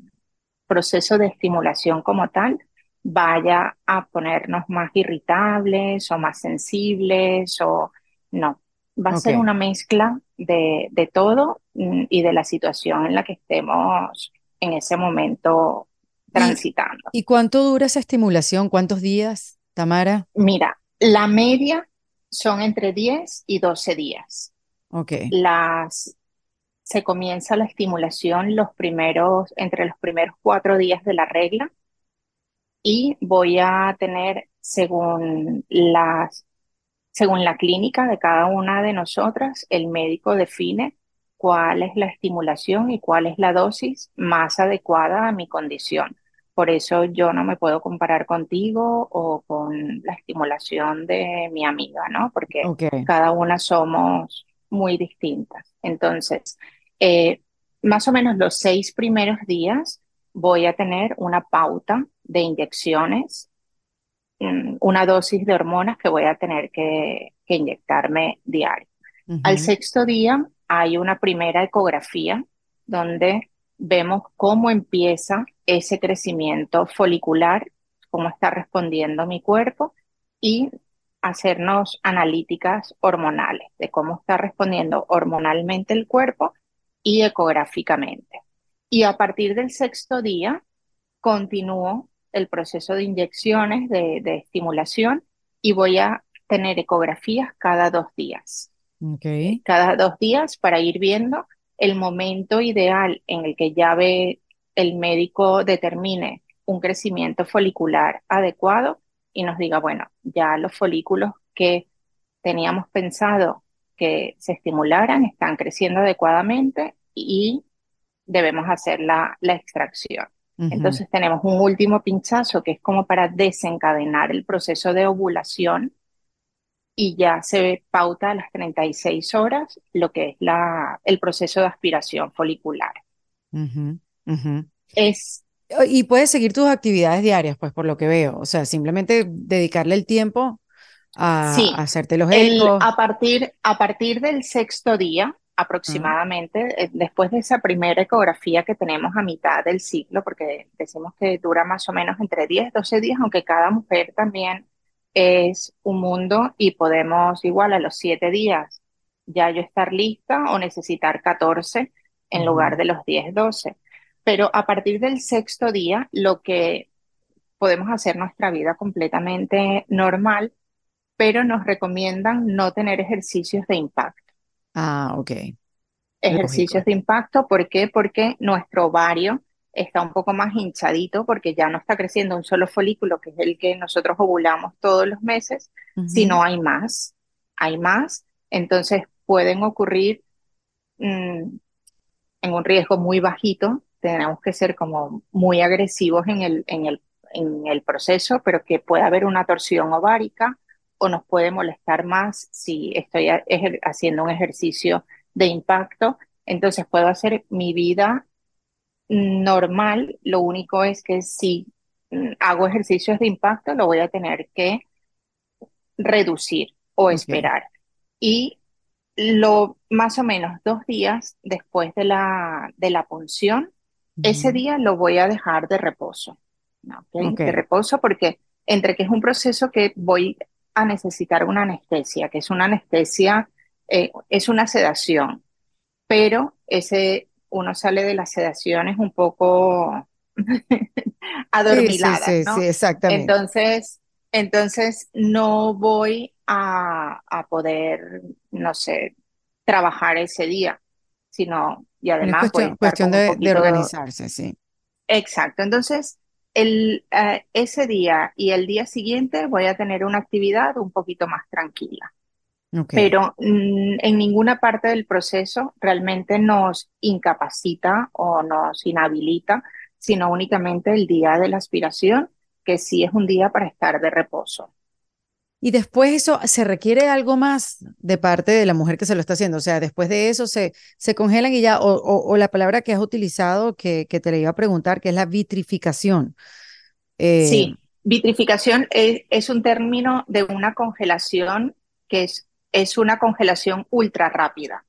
proceso de estimulación como tal vaya a ponernos más irritables o más sensibles o no. Va a ser una mezcla de, de, todo mm, y de la situación en la que estemos en ese momento transitando. ¿Y, cuánto dura esa estimulación? ¿Cuántos días, Tamara? Mira, la media son entre 10 y 12 días. Ok. Las, se comienza la estimulación los primeros, entre los primeros cuatro días de la regla y voy a tener, según las según la clínica de cada una de nosotras, el médico define cuál es la estimulación y cuál es la dosis más adecuada a mi condición. Por eso yo no me puedo comparar contigo o con la estimulación de mi amiga, ¿no? Porque cada una somos muy distintas. Entonces, eh, más o menos los seis primeros días voy a tener una pauta de inyecciones, una dosis de hormonas que voy a tener que, inyectarme diario. Al sexto día hay una primera ecografía donde vemos cómo empieza ese crecimiento folicular, cómo está respondiendo mi cuerpo y hacernos analíticas hormonales de cómo está respondiendo hormonalmente el cuerpo y ecográficamente. Y a partir del sexto día continúo el proceso de inyecciones de, estimulación y voy a tener ecografías cada dos días. Okay. Cada dos días para ir viendo el momento ideal en el que ya ve el médico determine un crecimiento folicular adecuado y nos diga, bueno, ya los folículos que teníamos pensado que se estimularan están creciendo adecuadamente y debemos hacer la, la extracción. Entonces tenemos un último pinchazo que es como para desencadenar el proceso de ovulación y ya se pauta a las 36 horas lo que es la, el proceso de aspiración folicular. Es, y puedes seguir tus actividades diarias, pues por lo que veo, o sea, simplemente dedicarle el tiempo a, hacerte los ecos. a, partir, a partir del sexto día, aproximadamente, eh, después de esa primera ecografía que tenemos a mitad del ciclo, porque decimos que dura más o menos entre 10, 12 días, aunque cada mujer también es un mundo y podemos igual a los 7 días ya yo estar lista o necesitar 14 en lugar de los 10, 12. Pero a partir del sexto día, lo que podemos hacer nuestra vida completamente normal, pero nos recomiendan no tener ejercicios de impacto. Ah, ok. Ejercicios de impacto, ¿por qué? Porque nuestro ovario está un poco más hinchadito porque ya no está creciendo un solo folículo, que es el que nosotros ovulamos todos los meses, sino hay más, hay más. Entonces pueden ocurrir mm, en un riesgo muy bajito tenemos que ser como muy agresivos en el, en el, en el proceso, pero que puede haber una torsión ovárica o nos puede molestar más si estoy haciendo un ejercicio de impacto. Entonces puedo hacer mi vida normal, lo único es que si mm, hago ejercicios de impacto, lo voy a tener que reducir o esperar. Y lo más o menos dos días después de la, de la punción, ese día lo voy a dejar de reposo. De reposo porque entre que es un proceso que voy a necesitar una anestesia, que es una anestesia, eh, es una sedación, pero ese uno sale de las sedaciones un poco adormilada, sí, sí, exactamente. Entonces, entonces no voy a, a, poder, no sé, trabajar ese día, sino y además cuestión, cuestión de, de, organizarse, sí. Exacto. Entonces, el, eh, ese día y el día siguiente voy a tener una actividad un poquito más tranquila. Pero mm, en ninguna parte del proceso realmente nos incapacita o nos inhabilita, sino únicamente el día de la aspiración, que sí es un día para estar de reposo. Y después eso, ¿se requiere algo más de parte de la mujer que se lo está haciendo? O sea, después de eso se, se congelan y ya, o, la palabra que has utilizado, que, que, te le iba a preguntar, que es la vitrificación. Eh, sí, vitrificación es, es, un término de una congelación que es, es una congelación ultra rápida.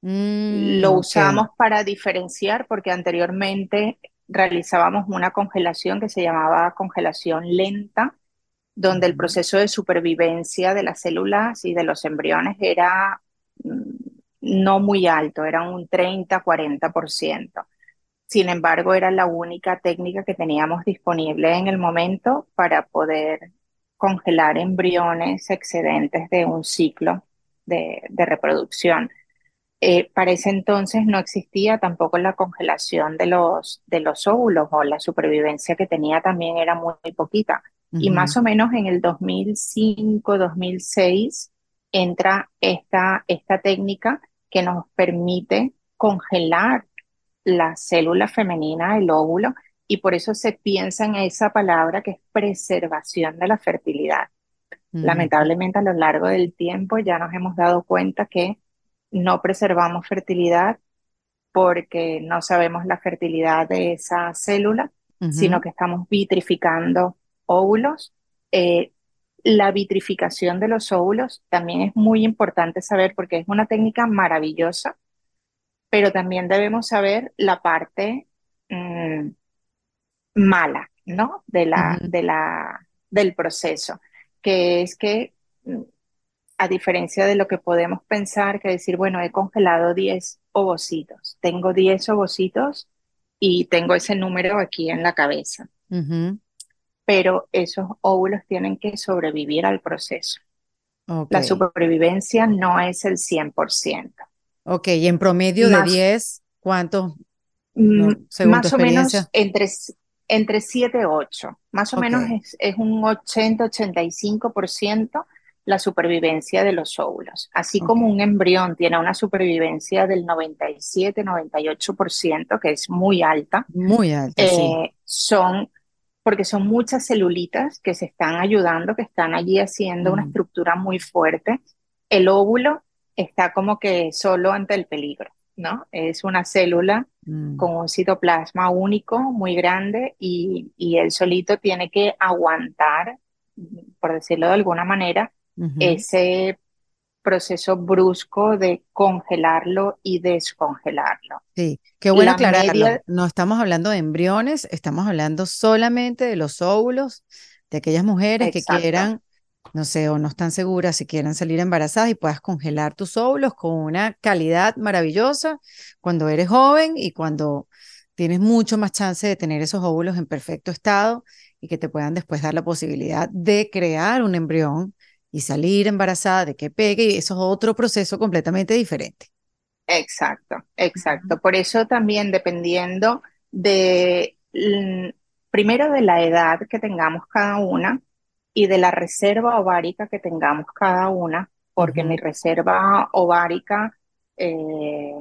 Mm, lo usamos para diferenciar porque anteriormente realizábamos una congelación que se llamaba congelación lenta, donde el proceso de supervivencia de las células y de los embriones era mm, no muy alto, era un 30-40%. Sin embargo, era la única técnica que teníamos disponible en el momento para poder congelar embriones excedentes de un ciclo de, reproducción. Eh, para ese entonces no existía tampoco la congelación de los, de los óvulos o la supervivencia que tenía también era muy poquita. Y más o menos en el 2005, 2006 entra esta, esta técnica que nos permite congelar la célula femenina, el óvulo, y por eso se piensa en esa palabra que es preservación de la fertilidad. Lamentablemente a lo largo del tiempo ya nos hemos dado cuenta que no preservamos fertilidad porque no sabemos la fertilidad de esa célula, sino que estamos vitrificando óvulos. Eh, la vitrificación de los óvulos también es muy importante saber porque es una técnica maravillosa, pero también debemos saber la parte mm, mala, ¿no? De la, de la, del proceso, que es que, mm, a diferencia de lo que podemos pensar, que decir, bueno, he congelado 10 ovocitos, tengo 10 ovocitos y tengo ese número aquí en la cabeza. Pero esos óvulos tienen que sobrevivir al proceso. La supervivencia no es el 100%. Ok, y en promedio de 10, ¿cuántos? Mm, más o menos entre, entre 7 y 8. Más o menos es, es un 80-85% la supervivencia de los óvulos. Así como un embrión tiene una supervivencia del 97-98%, que es muy alta. Muy alta, sí. Eh, son, porque son muchas celulitas que se están ayudando, que están allí haciendo una mm. estructura muy fuerte. El óvulo está como que solo ante el peligro, ¿no? Es una célula mm. con un citoplasma único, muy grande, y, y él solito tiene que aguantar, por decirlo de alguna manera, ese proceso brusco de congelarlo y descongelarlo. Sí, qué bueno aclararlo. No estamos hablando de embriones, estamos hablando solamente de los óvulos de aquellas mujeres que quieran, no sé, o no están seguras si quieran salir embarazadas y puedas congelar tus óvulos con una calidad maravillosa cuando eres joven y cuando tienes mucho más chance de tener esos óvulos en perfecto estado y que te puedan después dar la posibilidad de crear un embrión y salir embarazada de que pegue, y eso es otro proceso completamente diferente. Exacto, exacto. Por eso también dependiendo de, primero de la edad que tengamos cada una y de la reserva ovárica que tengamos cada una, porque mi reserva ovárica eh,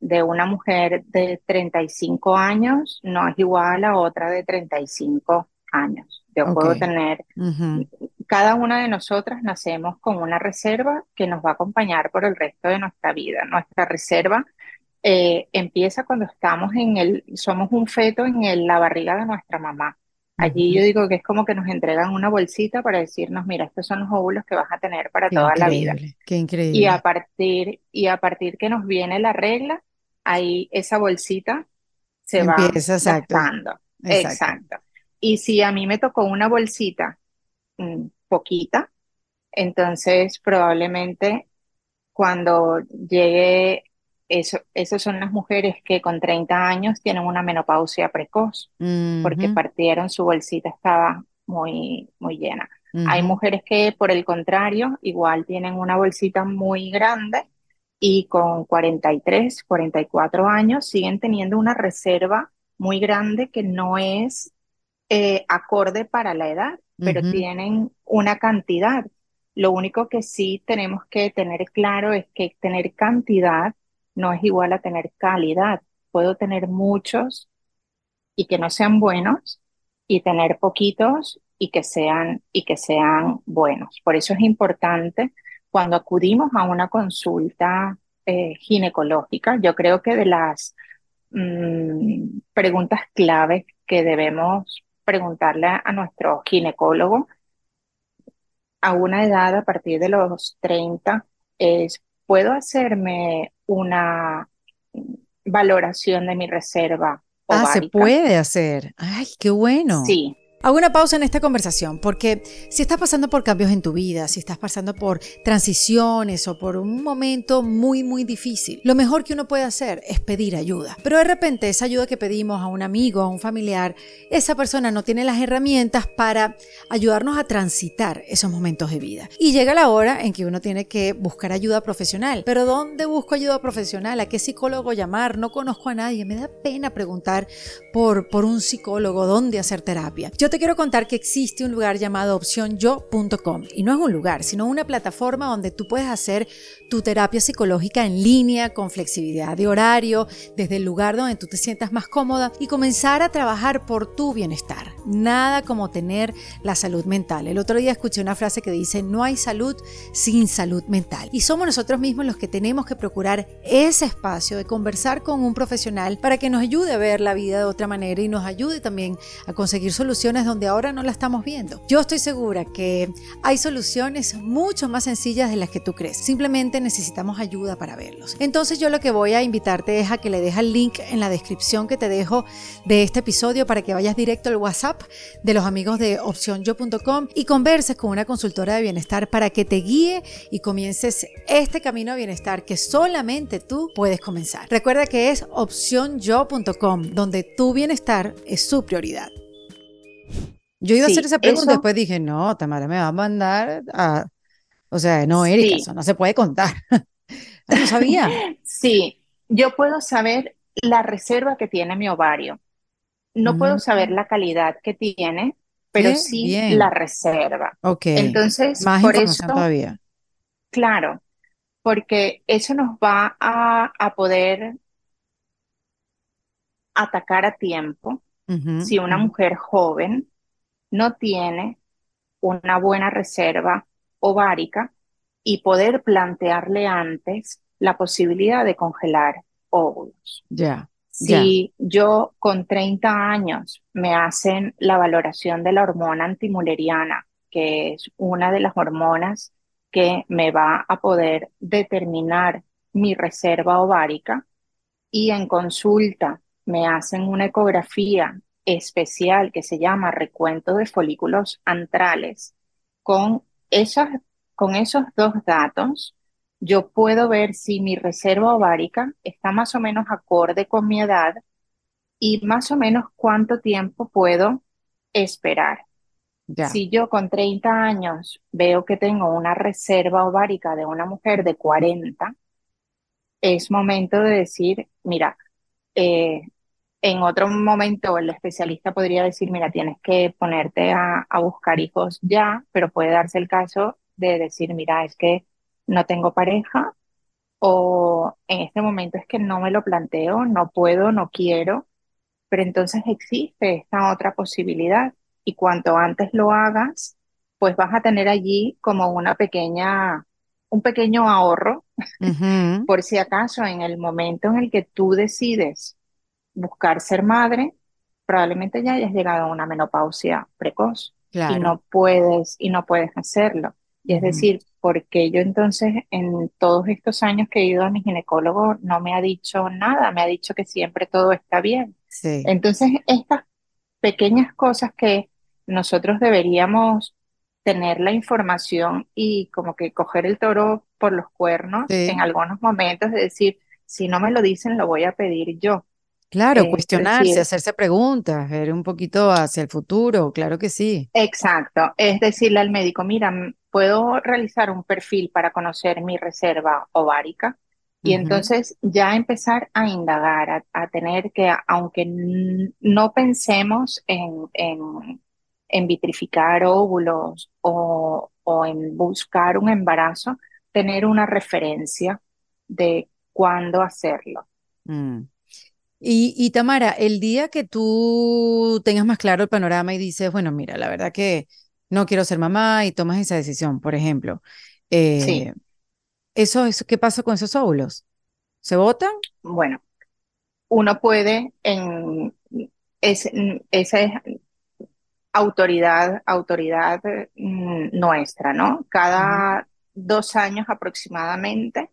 de una mujer de 35 años no es igual a otra de 35 años. Yo puedo tener cada una de nosotras nacemos con una reserva que nos va a acompañar por el resto de nuestra vida. Nuestra reserva eh, empieza cuando estamos en el, somos un feto en la barriga de nuestra mamá. Allí yo digo que es como que nos entregan una bolsita para decirnos, mira, estos son los óvulos que vas a tener para toda la vida. Qué increíble. Y a partir, y a partir que nos viene la regla, ahí esa bolsita se va gastando. exacto. Y si a mí me tocó una bolsita mm, poquita, entonces probablemente cuando llegue, eso, esas son las mujeres que con 30 años tienen una menopausia precoz, porque partieron, su bolsita estaba muy, muy llena. Hay mujeres que por el contrario, igual tienen una bolsita muy grande y con 43, 44 años siguen teniendo una reserva muy grande que no es eh, acorde para la edad pero tienen una cantidad. Lo único que sí tenemos que tener claro es que tener cantidad no es igual a tener calidad. Puedo tener muchos y que no sean buenos y tener poquitos y que sean y que sean buenos. Por eso es importante cuando acudimos a una consulta eh, ginecológica, yo creo que de las mm, preguntas claves que debemos preguntarle a nuestro ginecólogo a una edad a partir de los 30 es, ¿puedo hacerme una valoración de mi reserva? Ah, se puede hacer. Ay, qué bueno. Sí, Hago una pausa en esta conversación porque si estás pasando por cambios en tu vida, si estás pasando por transiciones o por un momento muy, muy difícil, lo mejor que uno puede hacer es pedir ayuda. Pero de repente esa ayuda que pedimos a un amigo, a un familiar, esa persona no tiene las herramientas para ayudarnos a transitar esos momentos de vida. Y llega la hora en que uno tiene que buscar ayuda profesional. Pero ¿dónde busco ayuda profesional? ¿A qué psicólogo llamar? No conozco a nadie. Me da pena preguntar por, por un psicólogo dónde hacer terapia. Yo te quiero contar que existe un lugar llamado opcionyo.com y no es un lugar, sino una plataforma donde tú puedes hacer tu terapia psicológica en línea con flexibilidad de horario, desde el lugar donde tú te sientas más cómoda y comenzar a trabajar por tu bienestar. Nada como tener la salud mental. El otro día escuché una frase que dice, no hay salud sin salud mental. Y somos nosotros mismos los que tenemos que procurar ese espacio de conversar con un profesional para que nos ayude a ver la vida de otra manera y nos ayude también a conseguir soluciones donde ahora no la estamos viendo. Yo estoy segura que hay soluciones mucho más sencillas de las que tú crees. Simplemente necesitamos ayuda para verlos. Entonces yo lo que voy a invitarte es a que le dejes el link en la descripción que te dejo de este episodio para que vayas directo al WhatsApp de los amigos de opcionyo.com y converses con una consultora de bienestar para que te guíe y comiences este camino a bienestar que solamente tú puedes comenzar. Recuerda que es opcionyo.com, donde tu bienestar es su prioridad. Yo iba a hacer esa pregunta, y después dije, no, Tamara me va a mandar a... O sea, no, Erika, eso no se puede contar. no sabía. Sí, yo puedo saber la reserva que tiene mi ovario. No puedo saber mm. la calidad que tiene, pero sí la reserva. Ok. Entonces, Más por eso, todavía. Claro, porque eso nos va a, a poder atacar a tiempo si una mujer joven no tiene una buena reserva ovárica y poder plantearle antes la posibilidad de congelar óvulos. Ya. Si yo con 30 años me hacen la valoración de la hormona antimuleriana, que es una de las hormonas que me va a poder determinar mi reserva ovárica, y en consulta me hacen una ecografía especial que se llama recuento de folículos antrales. Con esos, con esos dos datos, yo puedo ver si mi reserva ovárica está más o menos acorde con mi edad y más o menos cuánto tiempo puedo esperar. Si yo con 30 años veo que tengo una reserva ovárica de una mujer de 40, es momento de decir, mira, eh, en otro momento el especialista podría decir, mira, tienes que ponerte a, buscar hijos ya, pero puede darse el caso de decir, mira, es que no tengo pareja o en este momento es que no me lo planteo, no puedo, no quiero, pero entonces existe esta otra posibilidad y cuanto antes lo hagas, pues vas a tener allí como una pequeña, un pequeño ahorro. Por si acaso en el momento en el que tú decides buscar ser madre, probablemente ya hayas llegado a una menopausia precoz y no puedes y no puedes hacerlo. Y es decir, porque yo entonces en todos estos años que he ido a mi ginecólogo no me ha dicho nada, me ha dicho que siempre todo está bien. Entonces, estas pequeñas cosas que nosotros deberíamos tener la información y como que coger el toro por los cuernos en algunos momentos, de decir, si no me lo dicen, lo voy a pedir yo. Claro, eh, cuestionarse, hacerse preguntas, ver un poquito hacia el futuro, claro que sí. Exacto, es decirle al médico, mira, puedo realizar un perfil para conocer mi reserva ovárica y entonces ya empezar a indagar, a, tener que, aunque no pensemos en, en, vitrificar óvulos o, o en buscar un embarazo, tener una referencia de cuándo hacerlo. Mm. Y, Tamara, el día que tú tengas más claro el panorama y dices, bueno, mira, la verdad que no quiero ser mamá y tomas esa decisión, por ejemplo, eh, eso, ¿qué pasa con esos óvulos? ¿Se votan? Bueno, uno puede en esa es autoridad, autoridad mm, nuestra, ¿no? Cada dos años aproximadamente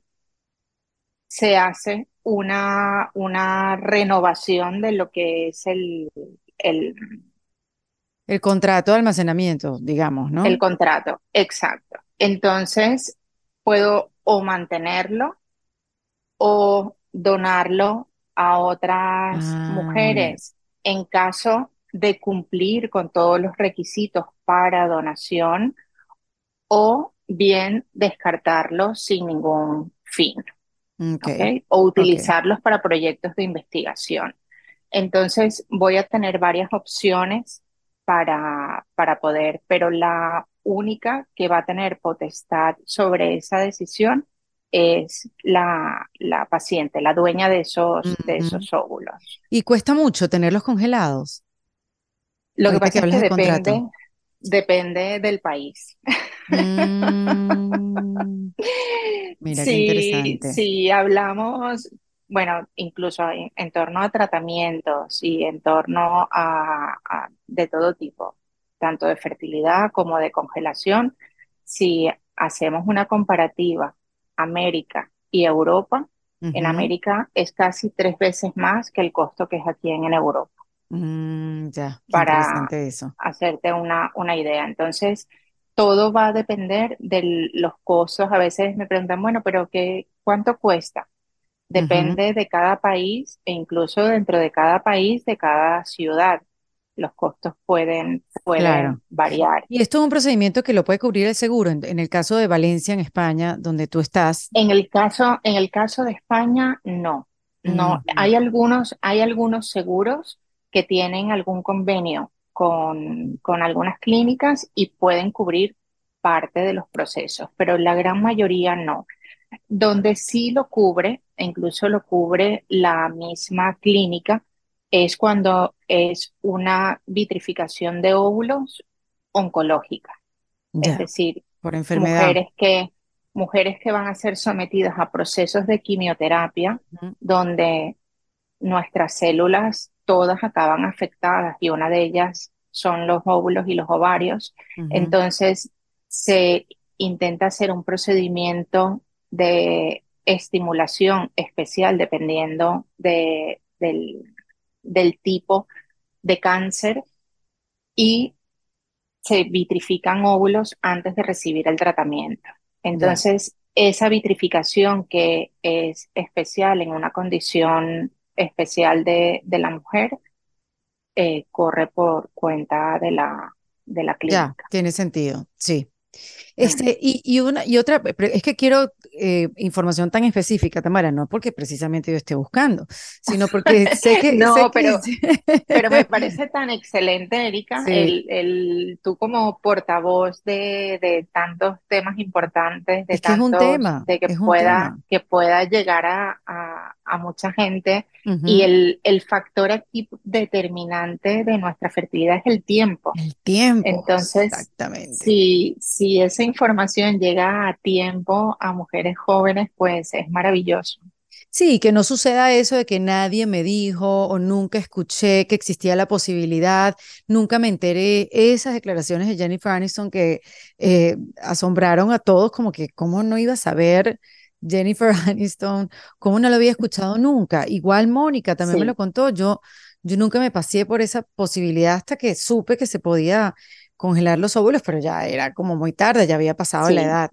se hace una, una renovación de lo que es el, el, el contrato de almacenamiento, digamos, ¿no? El contrato, exacto. Entonces, puedo o mantenerlo o donarlo a otras ah, mujeres en caso de cumplir con todos los requisitos para donación o bien descartarlo sin ningún fin. O utilizarlos para proyectos de investigación. Entonces voy a tener varias opciones para, para poder, pero la única que va a tener potestad sobre esa decisión es la, la paciente, la dueña de esos, de esos óvulos. ¿Y cuesta mucho tenerlos congelados? Lo que pasa es que depende, depende del país. Mm. Mira, qué interesante. Si hablamos, bueno, incluso en, torno a tratamientos y en torno a, de todo tipo, tanto de fertilidad como de congelación, si hacemos una comparativa América y Europa, en América es casi tres veces más que el costo que es aquí en, Europa. Mm, ya, para eso. hacerte una, una idea. Entonces, todo va a depender de los costos. A veces me preguntan, bueno, pero qué, ¿cuánto cuesta? Depende de cada país e incluso dentro de cada país, de cada ciudad los costos pueden, pueden variar. Y esto es un procedimiento que lo puede cubrir el seguro, en, el caso de Valencia, en España, donde tú estás. En el caso, en el caso de España, no. No, hay algunos, hay algunos seguros que tienen algún convenio con, con algunas clínicas y pueden cubrir parte de los procesos, pero la gran mayoría no. Donde sí lo cubre, e incluso lo cubre la misma clínica, es cuando es una vitrificación de óvulos oncológica. es decir, por enfermedad. Mujeres que, mujeres que van a ser sometidas a procesos de quimioterapia donde nuestras células todas acaban afectadas y una de ellas son los óvulos y los ovarios. Entonces se intenta hacer un procedimiento de estimulación especial dependiendo de, del, del tipo de cáncer y se vitrifican óvulos antes de recibir el tratamiento. Entonces, esa vitrificación que es especial en una condición especial de, de la mujer, eh, corre por cuenta de la, de la clínica. Ya, tiene sentido, sí. Este, y, y, una, y otra, es que quiero eh, información tan específica, Tamara, no porque precisamente yo esté buscando, sino porque sé que... no, pero, pero me parece tan excelente, Erika, el, el, tú como portavoz de, de tantos temas importantes, de es que es un tema, de que, pueda, que pueda llegar a, a, a mucha gente. Y el, el factor aquí determinante de nuestra fertilidad es el tiempo. El tiempo. Entonces, exactamente. Si, si esa información llega a tiempo a mujeres jóvenes, pues es maravilloso. Sí, que no suceda eso de que nadie me dijo o nunca escuché que existía la posibilidad, nunca me enteré. Esas declaraciones de Jennifer Aniston que eh, asombraron a todos, como que cómo no iba a saber Jennifer Aniston, cómo no lo había escuchado nunca. Igual Mónica también me lo contó, yo, yo nunca me pasé por esa posibilidad hasta que supe que se podía congelar los óvulos, pero ya era como muy tarde, ya había pasado la edad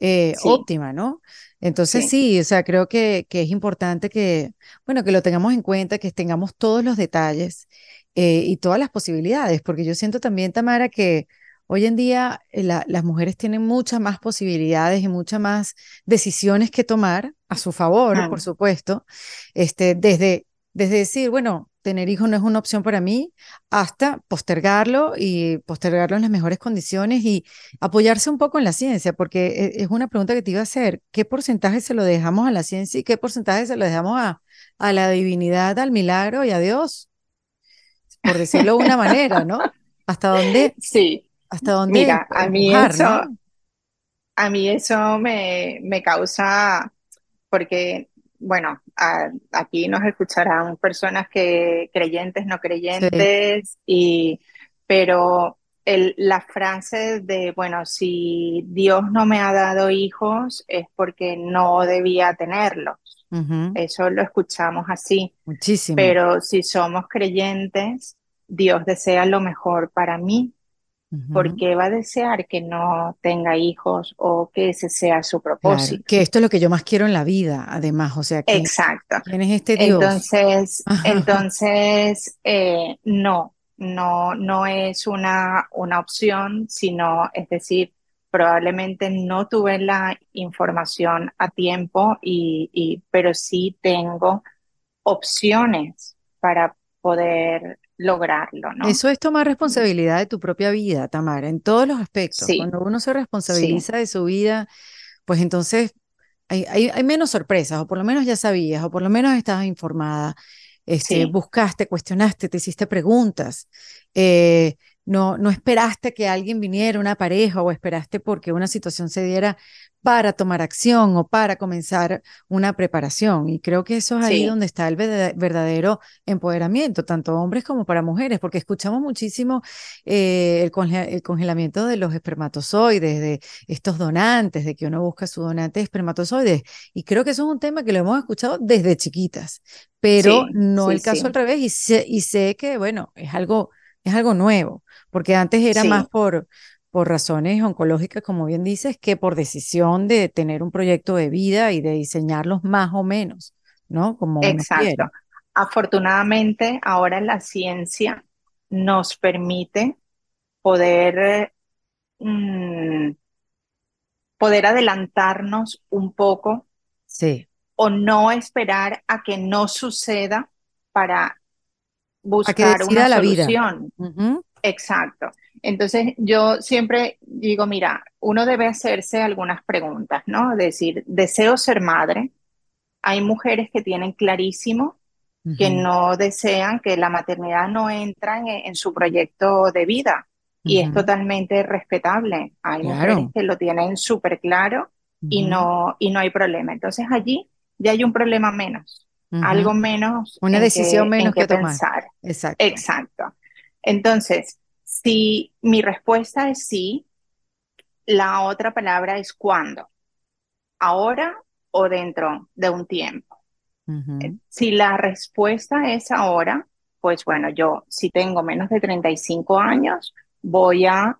eh, óptima, ¿no? Entonces sí. o sea, creo que, que, es importante que, bueno, que lo tengamos en cuenta, que tengamos todos los detalles eh, y todas las posibilidades, porque yo siento también, Tamara, que hoy en día eh, las mujeres tienen muchas más posibilidades y muchas más decisiones que tomar a su favor, por supuesto, este, desde, desde decir, bueno, tener hijos no es una opción para mí, hasta postergarlo y postergarlo en las mejores condiciones y apoyarse un poco en la ciencia, porque e, es una pregunta que te iba a hacer, ¿qué porcentaje se lo dejamos a la ciencia y qué porcentaje se lo dejamos a, a la divinidad, al milagro y a Dios? Por decirlo de una manera, ¿no? ¿Hasta dónde? Sí. ¿Hasta dónde? Mira, a mí eso, a mí eso me, me causa, porque bueno, aquí nos escucharán personas que creyentes, no creyentes, y, pero el, la frase de, bueno, si Dios no me ha dado hijos es porque no debía tenerlos. Eso lo escuchamos así. Muchísimo. Pero si somos creyentes, Dios desea lo mejor para mí porque va a desear que no tenga hijos o que ese sea su propósito. que esto es lo que yo más quiero en la vida, además, o sea, que Exacto. ¿quién es este Dios? Entonces, entonces eh, no, no, no es una, una opción, sino, es decir, probablemente no tuve la información a tiempo, y, y pero sí tengo opciones para poder lograrlo, ¿no? Eso es tomar responsabilidad de tu propia vida, Tamara, en todos los aspectos. Cuando uno se responsabiliza de su vida, pues entonces hay, hay, menos sorpresas, o por lo menos ya sabías, o por lo menos estabas informada, este, buscaste, cuestionaste, te hiciste preguntas. Eh, no, no esperaste que alguien viniera, una pareja, o esperaste porque una situación se diera para tomar acción o para comenzar una preparación. Y creo que eso es ahí donde está el verdadero empoderamiento, tanto hombres como para mujeres, porque escuchamos muchísimo eh, el, congelamiento de los espermatozoides, de estos donantes, de que uno busca su donante de espermatozoides. Y creo que eso es un tema que lo hemos escuchado desde chiquitas, pero no el caso al revés. Y sé, y sé que, bueno, es algo, es algo nuevo, porque antes era más por por razones oncológicas, como bien dices, que por decisión de tener un proyecto de vida y de diseñarlos más o menos, ¿no? Como Exacto. Afortunadamente, ahora la ciencia nos permite poder, mm, poder adelantarnos un poco sí. o no esperar a que no suceda para buscar una la solución. Vida. Exacto. Entonces yo siempre digo, mira, uno debe hacerse algunas preguntas, ¿no? Decir, deseo ser madre. Hay mujeres que tienen clarísimo que no desean, que la maternidad no entra en, su proyecto de vida y es totalmente respetable. Hay mujeres que lo tienen súper claro y, no, y no hay problema. Entonces allí ya hay un problema menos, algo menos. Una decisión menos que, tomar. Pensar. Exacto. Exacto. Entonces, si mi respuesta es sí, la otra palabra es cuándo. Ahora o dentro de un tiempo. Eh, si la respuesta es ahora, pues bueno, yo si tengo menos de 35 años, voy a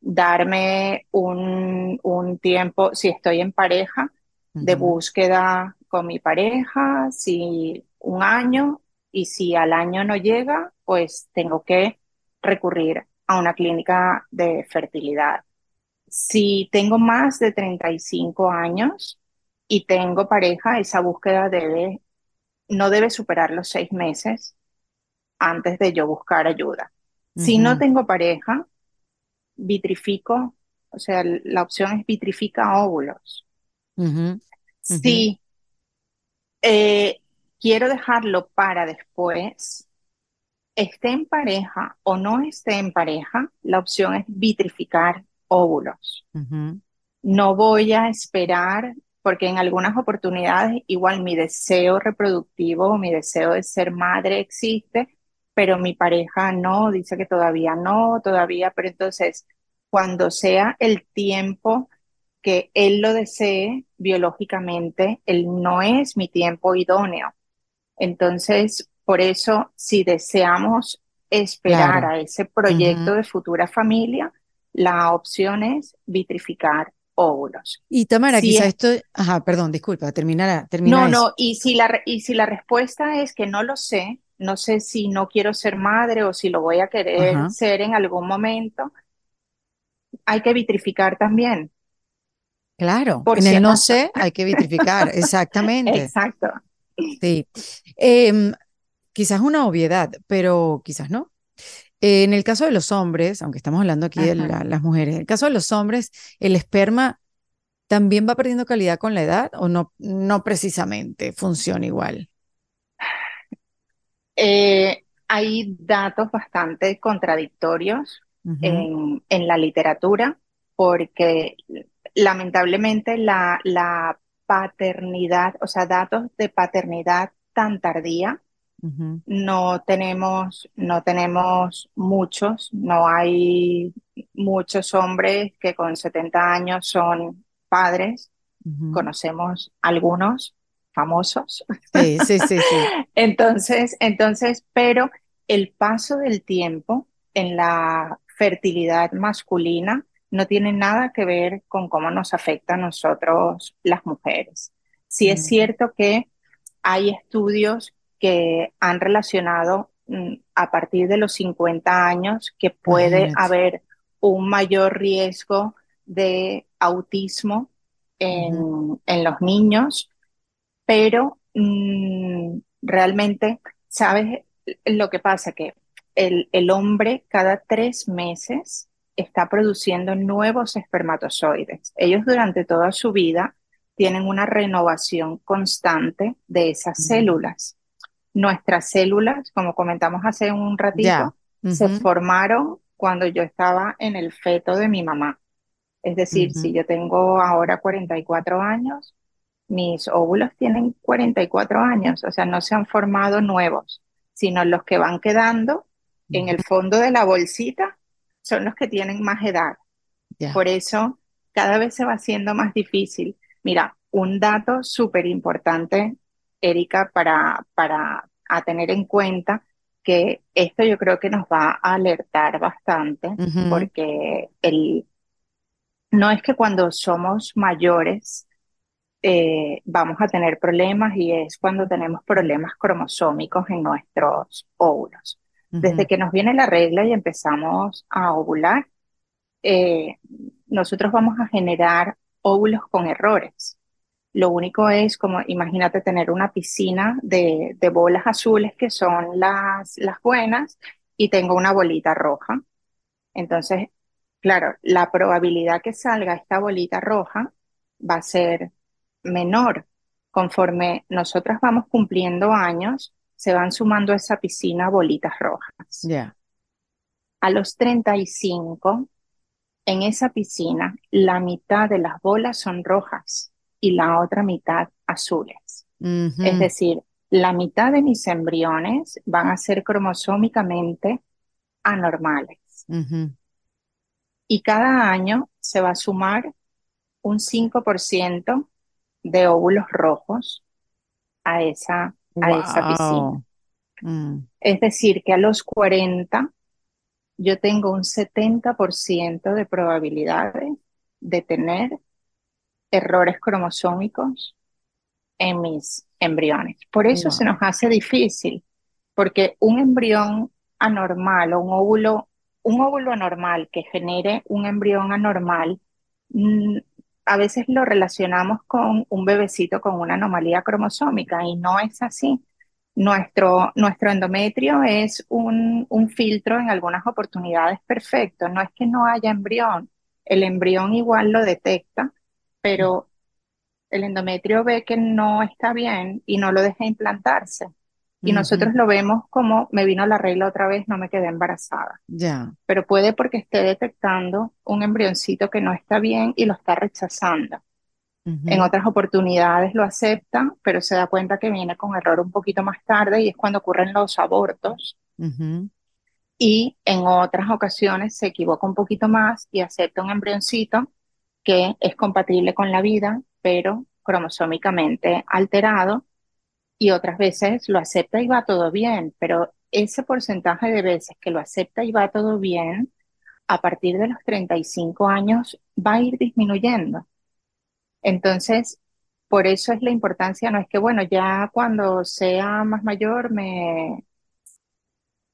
darme un, un tiempo, si estoy en pareja, de búsqueda con mi pareja, si un año, y si al año no llega, pues tengo que recurrir a una clínica de fertilidad. Si tengo más de 35 años y tengo pareja, esa búsqueda debe, no debe superar los seis meses antes de yo buscar ayuda. Si no tengo pareja, vitrifico, o sea, la opción es vitrifica óvulos. Si eh, quiero dejarlo para después, esté en pareja o no esté en pareja, la opción es vitrificar óvulos. No voy a esperar, porque en algunas oportunidades igual mi deseo reproductivo, mi deseo de ser madre existe, pero mi pareja no, dice que todavía no, todavía, pero entonces cuando sea el tiempo que él lo desee biológicamente, él no es mi tiempo idóneo. Entonces, por eso, si deseamos esperar a ese proyecto de futura familia, la opción es vitrificar óvulos. Y Tamara, quizá esto, ajá, perdón, disculpa, terminará, No, no, y si, la, y si la respuesta es que no lo sé, no sé si no quiero ser madre o si lo voy a querer ser en algún momento, hay que vitrificar también. Claro, en el no sé hay que vitrificar, exactamente. Exacto. Sí. Em, quizás una obviedad, pero quizás no. en el caso de los hombres, aunque estamos hablando aquí de las mujeres, en el caso de los hombres, el esperma también va perdiendo calidad con la edad o no, no precisamente funciona igual. Eh, hay datos bastante contradictorios en, en, la literatura porque lamentablemente la, la paternidad, o sea, datos de paternidad tan tardía no tenemos, no tenemos muchos, no hay muchos hombres que con 70 años son padres. Conocemos algunos famosos. Sí, sí, sí, sí. entonces, entonces, pero el paso del tiempo en la fertilidad masculina no tiene nada que ver con cómo nos afecta a nosotros las mujeres. Sí es cierto que hay estudios que han relacionado mm, a partir de los 50 años que puede haber un mayor riesgo de autismo en, los niños, pero mm, realmente, ¿sabes? lo que pasa que el, el hombre cada tres meses está produciendo nuevos espermatozoides. Ellos durante toda su vida tienen una renovación constante de esas células. Nuestras células, como comentamos hace un ratito, se formaron cuando yo estaba en el feto de mi mamá. Es decir, si yo tengo ahora 44 años, mis óvulos tienen 44 años, o sea, no se han formado nuevos, sino los que van quedando en el fondo de la bolsita son los que tienen más edad. Por eso cada vez se va haciendo más difícil. Mira, un dato súper importante, Erika, para, para a tener en cuenta que esto yo creo que nos va a alertar bastante, porque el, no es que cuando somos mayores eh, vamos a tener problemas y es cuando tenemos problemas cromosómicos en nuestros óvulos. Desde que nos viene la regla y empezamos a ovular, eh, nosotros vamos a generar óvulos con errores. Lo único es como, imagínate tener una piscina de, de bolas azules que son las, las buenas y tengo una bolita roja. Entonces, claro, la probabilidad que salga esta bolita roja va a ser menor. Conforme nosotras vamos cumpliendo años, se van sumando a esa piscina bolitas rojas. Ya. A los 35, en esa piscina, la mitad de las bolas son rojas y la otra mitad azules. Es decir, la mitad de mis embriones van a ser cromosómicamente anormales. Y cada año se va a sumar un 5% de óvulos rojos a esa, a esa piscina. Mm. Es decir, que a los 40 yo tengo un 70% de probabilidades de tener errores cromosómicos en mis embriones. Por eso se nos hace difícil, porque un embrión anormal o un óvulo, un óvulo anormal que genere un embrión anormal mm, a veces lo relacionamos con un bebecito con una anomalía cromosómica y no es así. Nuestro, nuestro endometrio es un, un filtro en algunas oportunidades perfecto. No es que no haya embrión, el embrión igual lo detecta, pero el endometrio ve que no está bien y no lo deja implantarse. Y nosotros lo vemos como me vino la regla otra vez, no me quedé embarazada. Ya. Pero puede porque esté detectando un embrioncito que no está bien y lo está rechazando. En otras oportunidades lo acepta, pero se da cuenta que viene con error un poquito más tarde y es cuando ocurren los abortos. Y en otras ocasiones se equivoca un poquito más y acepta un embrioncito que es compatible con la vida, pero cromosómicamente alterado y otras veces lo acepta y va todo bien, pero ese porcentaje de veces que lo acepta y va todo bien, a partir de los 35 años va a ir disminuyendo. Entonces, por eso es la importancia, no es que, bueno, ya cuando sea más mayor me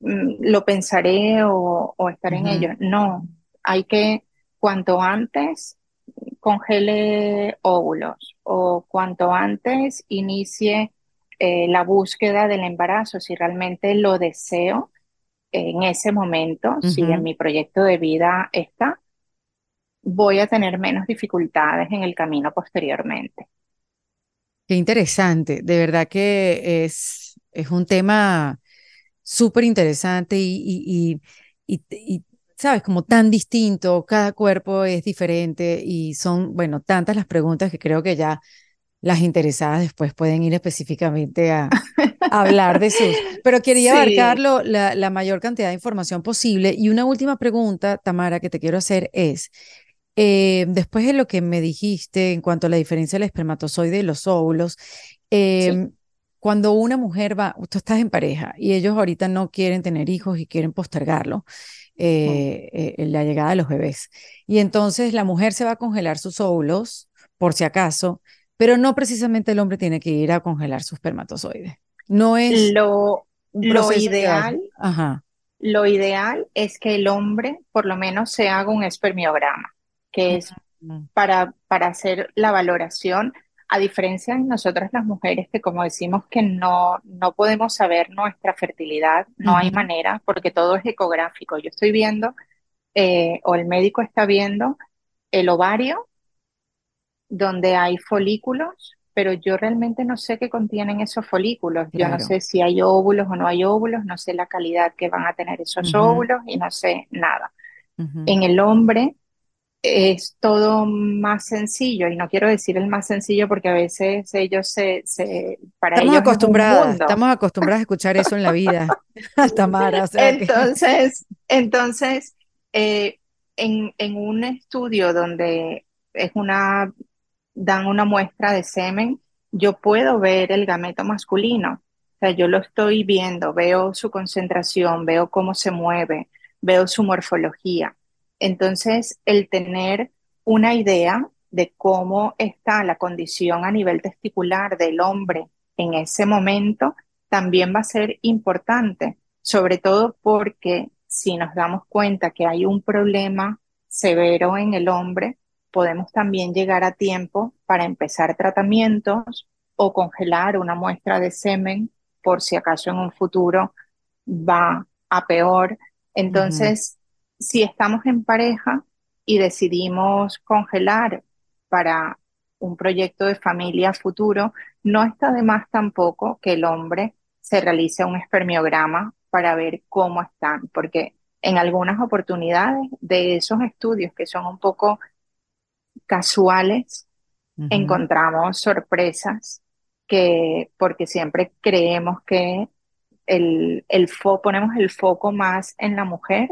mm, lo pensaré o, estaré en ello. No, hay que cuanto antes congele óvulos o cuanto antes inicie eh, la búsqueda del embarazo, si realmente lo deseo en ese momento, si en mi proyecto de vida está, voy a tener menos dificultades en el camino posteriormente. Qué interesante, de verdad que es, es un tema súper interesante y, y, y, sabes, como tan distinto, cada cuerpo es diferente y son, bueno, tantas las preguntas que creo que ya las interesadas después pueden ir específicamente a, hablar de sus. Pero quería abarcarlo la, mayor cantidad de información posible. Y una última pregunta, Tamara, que te quiero hacer es, eh, después de lo que me dijiste en cuanto a la diferencia del espermatozoide y los óvulos, em, cuando una mujer va, tú estás en pareja y ellos ahorita no quieren tener hijos y quieren postergarlo, eh, eh, la llegada de los bebés. Y entonces la mujer se va a congelar sus óvulos, por si acaso, pero no precisamente el hombre tiene que ir a congelar sus espermatozoides. No es lo, lo ideal. Ajá. Lo ideal es que el hombre por lo menos se haga un espermiograma, que es para, para hacer la valoración a diferencia de nosotras las mujeres, que como decimos que no, no podemos saber nuestra fertilidad, no hay manera, porque todo es ecográfico. Yo estoy viendo, eh, o el médico está viendo, el ovario, donde hay folículos, pero yo realmente no sé qué contienen esos folículos. Yo no sé si hay óvulos o no hay óvulos, no sé la calidad que van a tener esos óvulos y no sé nada. En el hombre es todo más sencillo, y no quiero decir el más sencillo porque a veces ellos se, se para estamos ellos acostumbradas, estamos acostumbradas a escuchar eso en la vida, Tamara. entonces, entonces eh, en, en un estudio donde es una, dan una muestra de semen, yo puedo ver el gameto masculino. O sea, yo lo estoy viendo, veo su concentración, veo cómo se mueve, veo su morfología. Entonces, el tener una idea de cómo está la condición a nivel testicular del hombre en ese momento también va a ser importante, sobre todo porque si nos damos cuenta que hay un problema severo en el hombre, podemos también llegar a tiempo para empezar tratamientos o congelar una muestra de semen por si acaso en un futuro va a peor. Entonces, si estamos en pareja y decidimos congelar para un proyecto de familia futuro, no está de más tampoco que el hombre se realice un espermiograma para ver cómo están, porque en algunas oportunidades de esos estudios que son un poco casuales, encontramos sorpresas que, porque siempre creemos que el, el ponemos el foco más en la mujer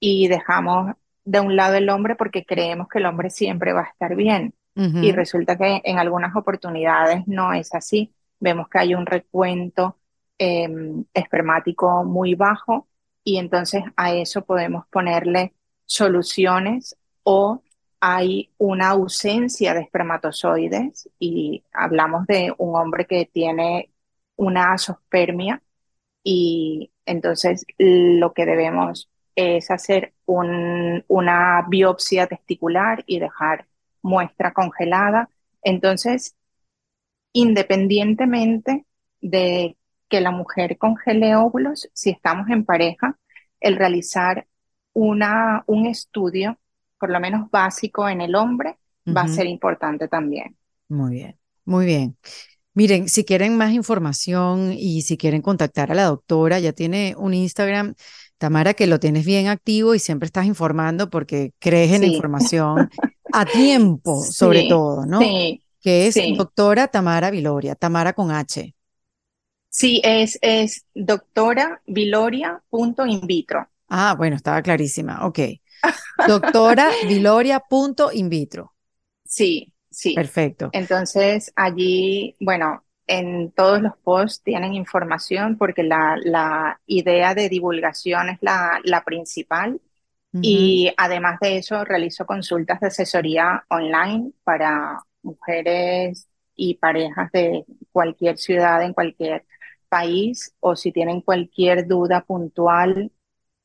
y dejamos de un lado el hombre porque creemos que el hombre siempre va a estar bien. Y resulta que en algunas oportunidades no es así. Vemos que hay un recuento em, espermático muy bajo y entonces a eso podemos ponerle soluciones o hay una ausencia de espermatozoides y hablamos de un hombre que tiene una asospermia y entonces lo que debemos es hacer una biopsia testicular y dejar muestra congelada. Entonces, independientemente de que la mujer congele óvulos, si estamos en pareja, el realizar una, un estudio, por lo menos básico en el hombre, va a ser importante también. Muy bien, muy bien. Miren, si quieren más información y si quieren contactar a la doctora, ya tiene un Instagram Tamara, que lo tienes bien activo y siempre estás informando porque crees en la información a tiempo, sobre todo, ¿no? Sí. Que es doctora Tamara Viloria, Tamara con H. Sí, es, es doctora Viloria punto in vitro. Ah, bueno, estaba clarísima. Ok. Doctora Viloria punto in vitro. Sí, sí. Perfecto. Entonces, allí, bueno, en todos los posts tienen información porque la, la idea de divulgación es la, la principal. Y además de eso, realizo consultas de asesoría online para mujeres y parejas de cualquier ciudad, en cualquier país, o si tienen cualquier duda puntual,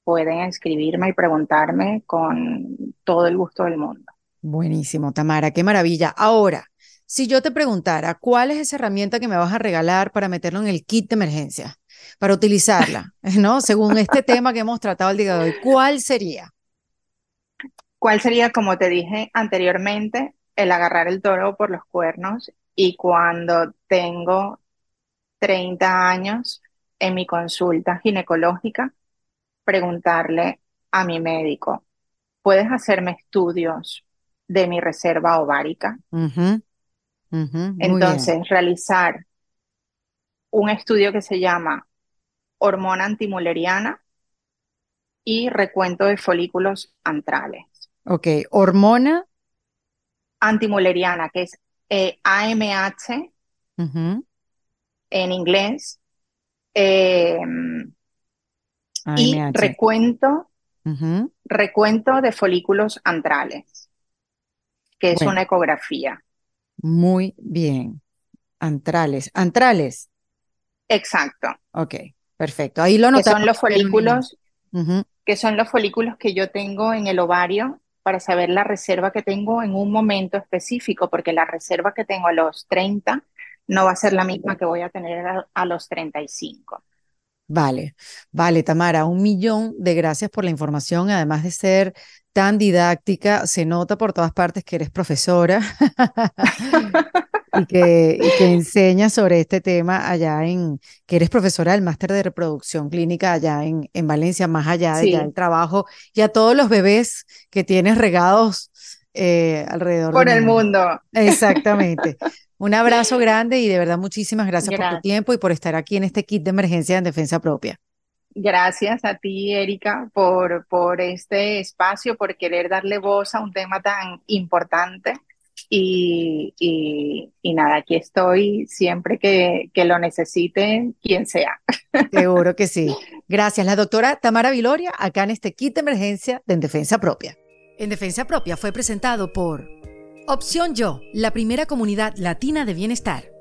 pueden escribirme y preguntarme con todo el gusto del mundo. Buenísimo, Tamara, qué maravilla. Ahora, si yo te preguntara, ¿cuál es esa herramienta que me vas a regalar para meterlo en el kit de emergencia? Para utilizarla, ¿no? Según este tema que hemos tratado el día de hoy, ¿cuál sería? ¿Cuál sería, como te dije anteriormente, el agarrar el toro por los cuernos y cuando tengo 30 años en mi consulta ginecológica, preguntarle a mi médico, ¿puedes hacerme estudios de mi reserva ovárica? Entonces, realizar un estudio que se llama hormona antimuleriana y recuento de folículos antrales. Ok, hormona. Antimuleriana, que es AMH en inglés, em, y recuento, recuento de folículos antrales, que es una ecografía. Muy bien. Antrales. Antrales. Exacto. Ok, perfecto. Ahí lo notamos. Que son los folículos, que son los folículos que yo tengo en el ovario para saber la reserva que tengo en un momento específico, porque la reserva que tengo a los 30 no va a ser la misma que voy a tener a, los 35. Vale, vale, Tamara, un millón de gracias por la información, además de ser tan didáctica, se nota por todas partes que eres profesora y, que, y enseñas sobre este tema allá en, que eres profesora del máster de reproducción clínica allá en, en Valencia, más allá del trabajo, y a todos los bebés que tienes regados eh, alrededor. Por el mundo. Exactamente. Un abrazo grande y de verdad muchísimas gracias, por tu tiempo y por estar aquí en este kit de emergencia en defensa propia. Gracias a ti, Erika, por, por este espacio, por querer darle voz a un tema tan importante. Y, y, nada, aquí estoy siempre que, que, lo necesiten, quien sea. Seguro que sí. Gracias. La doctora Tamara Viloria, acá en este kit de emergencia de En Defensa Propia. En Defensa Propia fue presentado por Opción Yo, la primera comunidad latina de bienestar.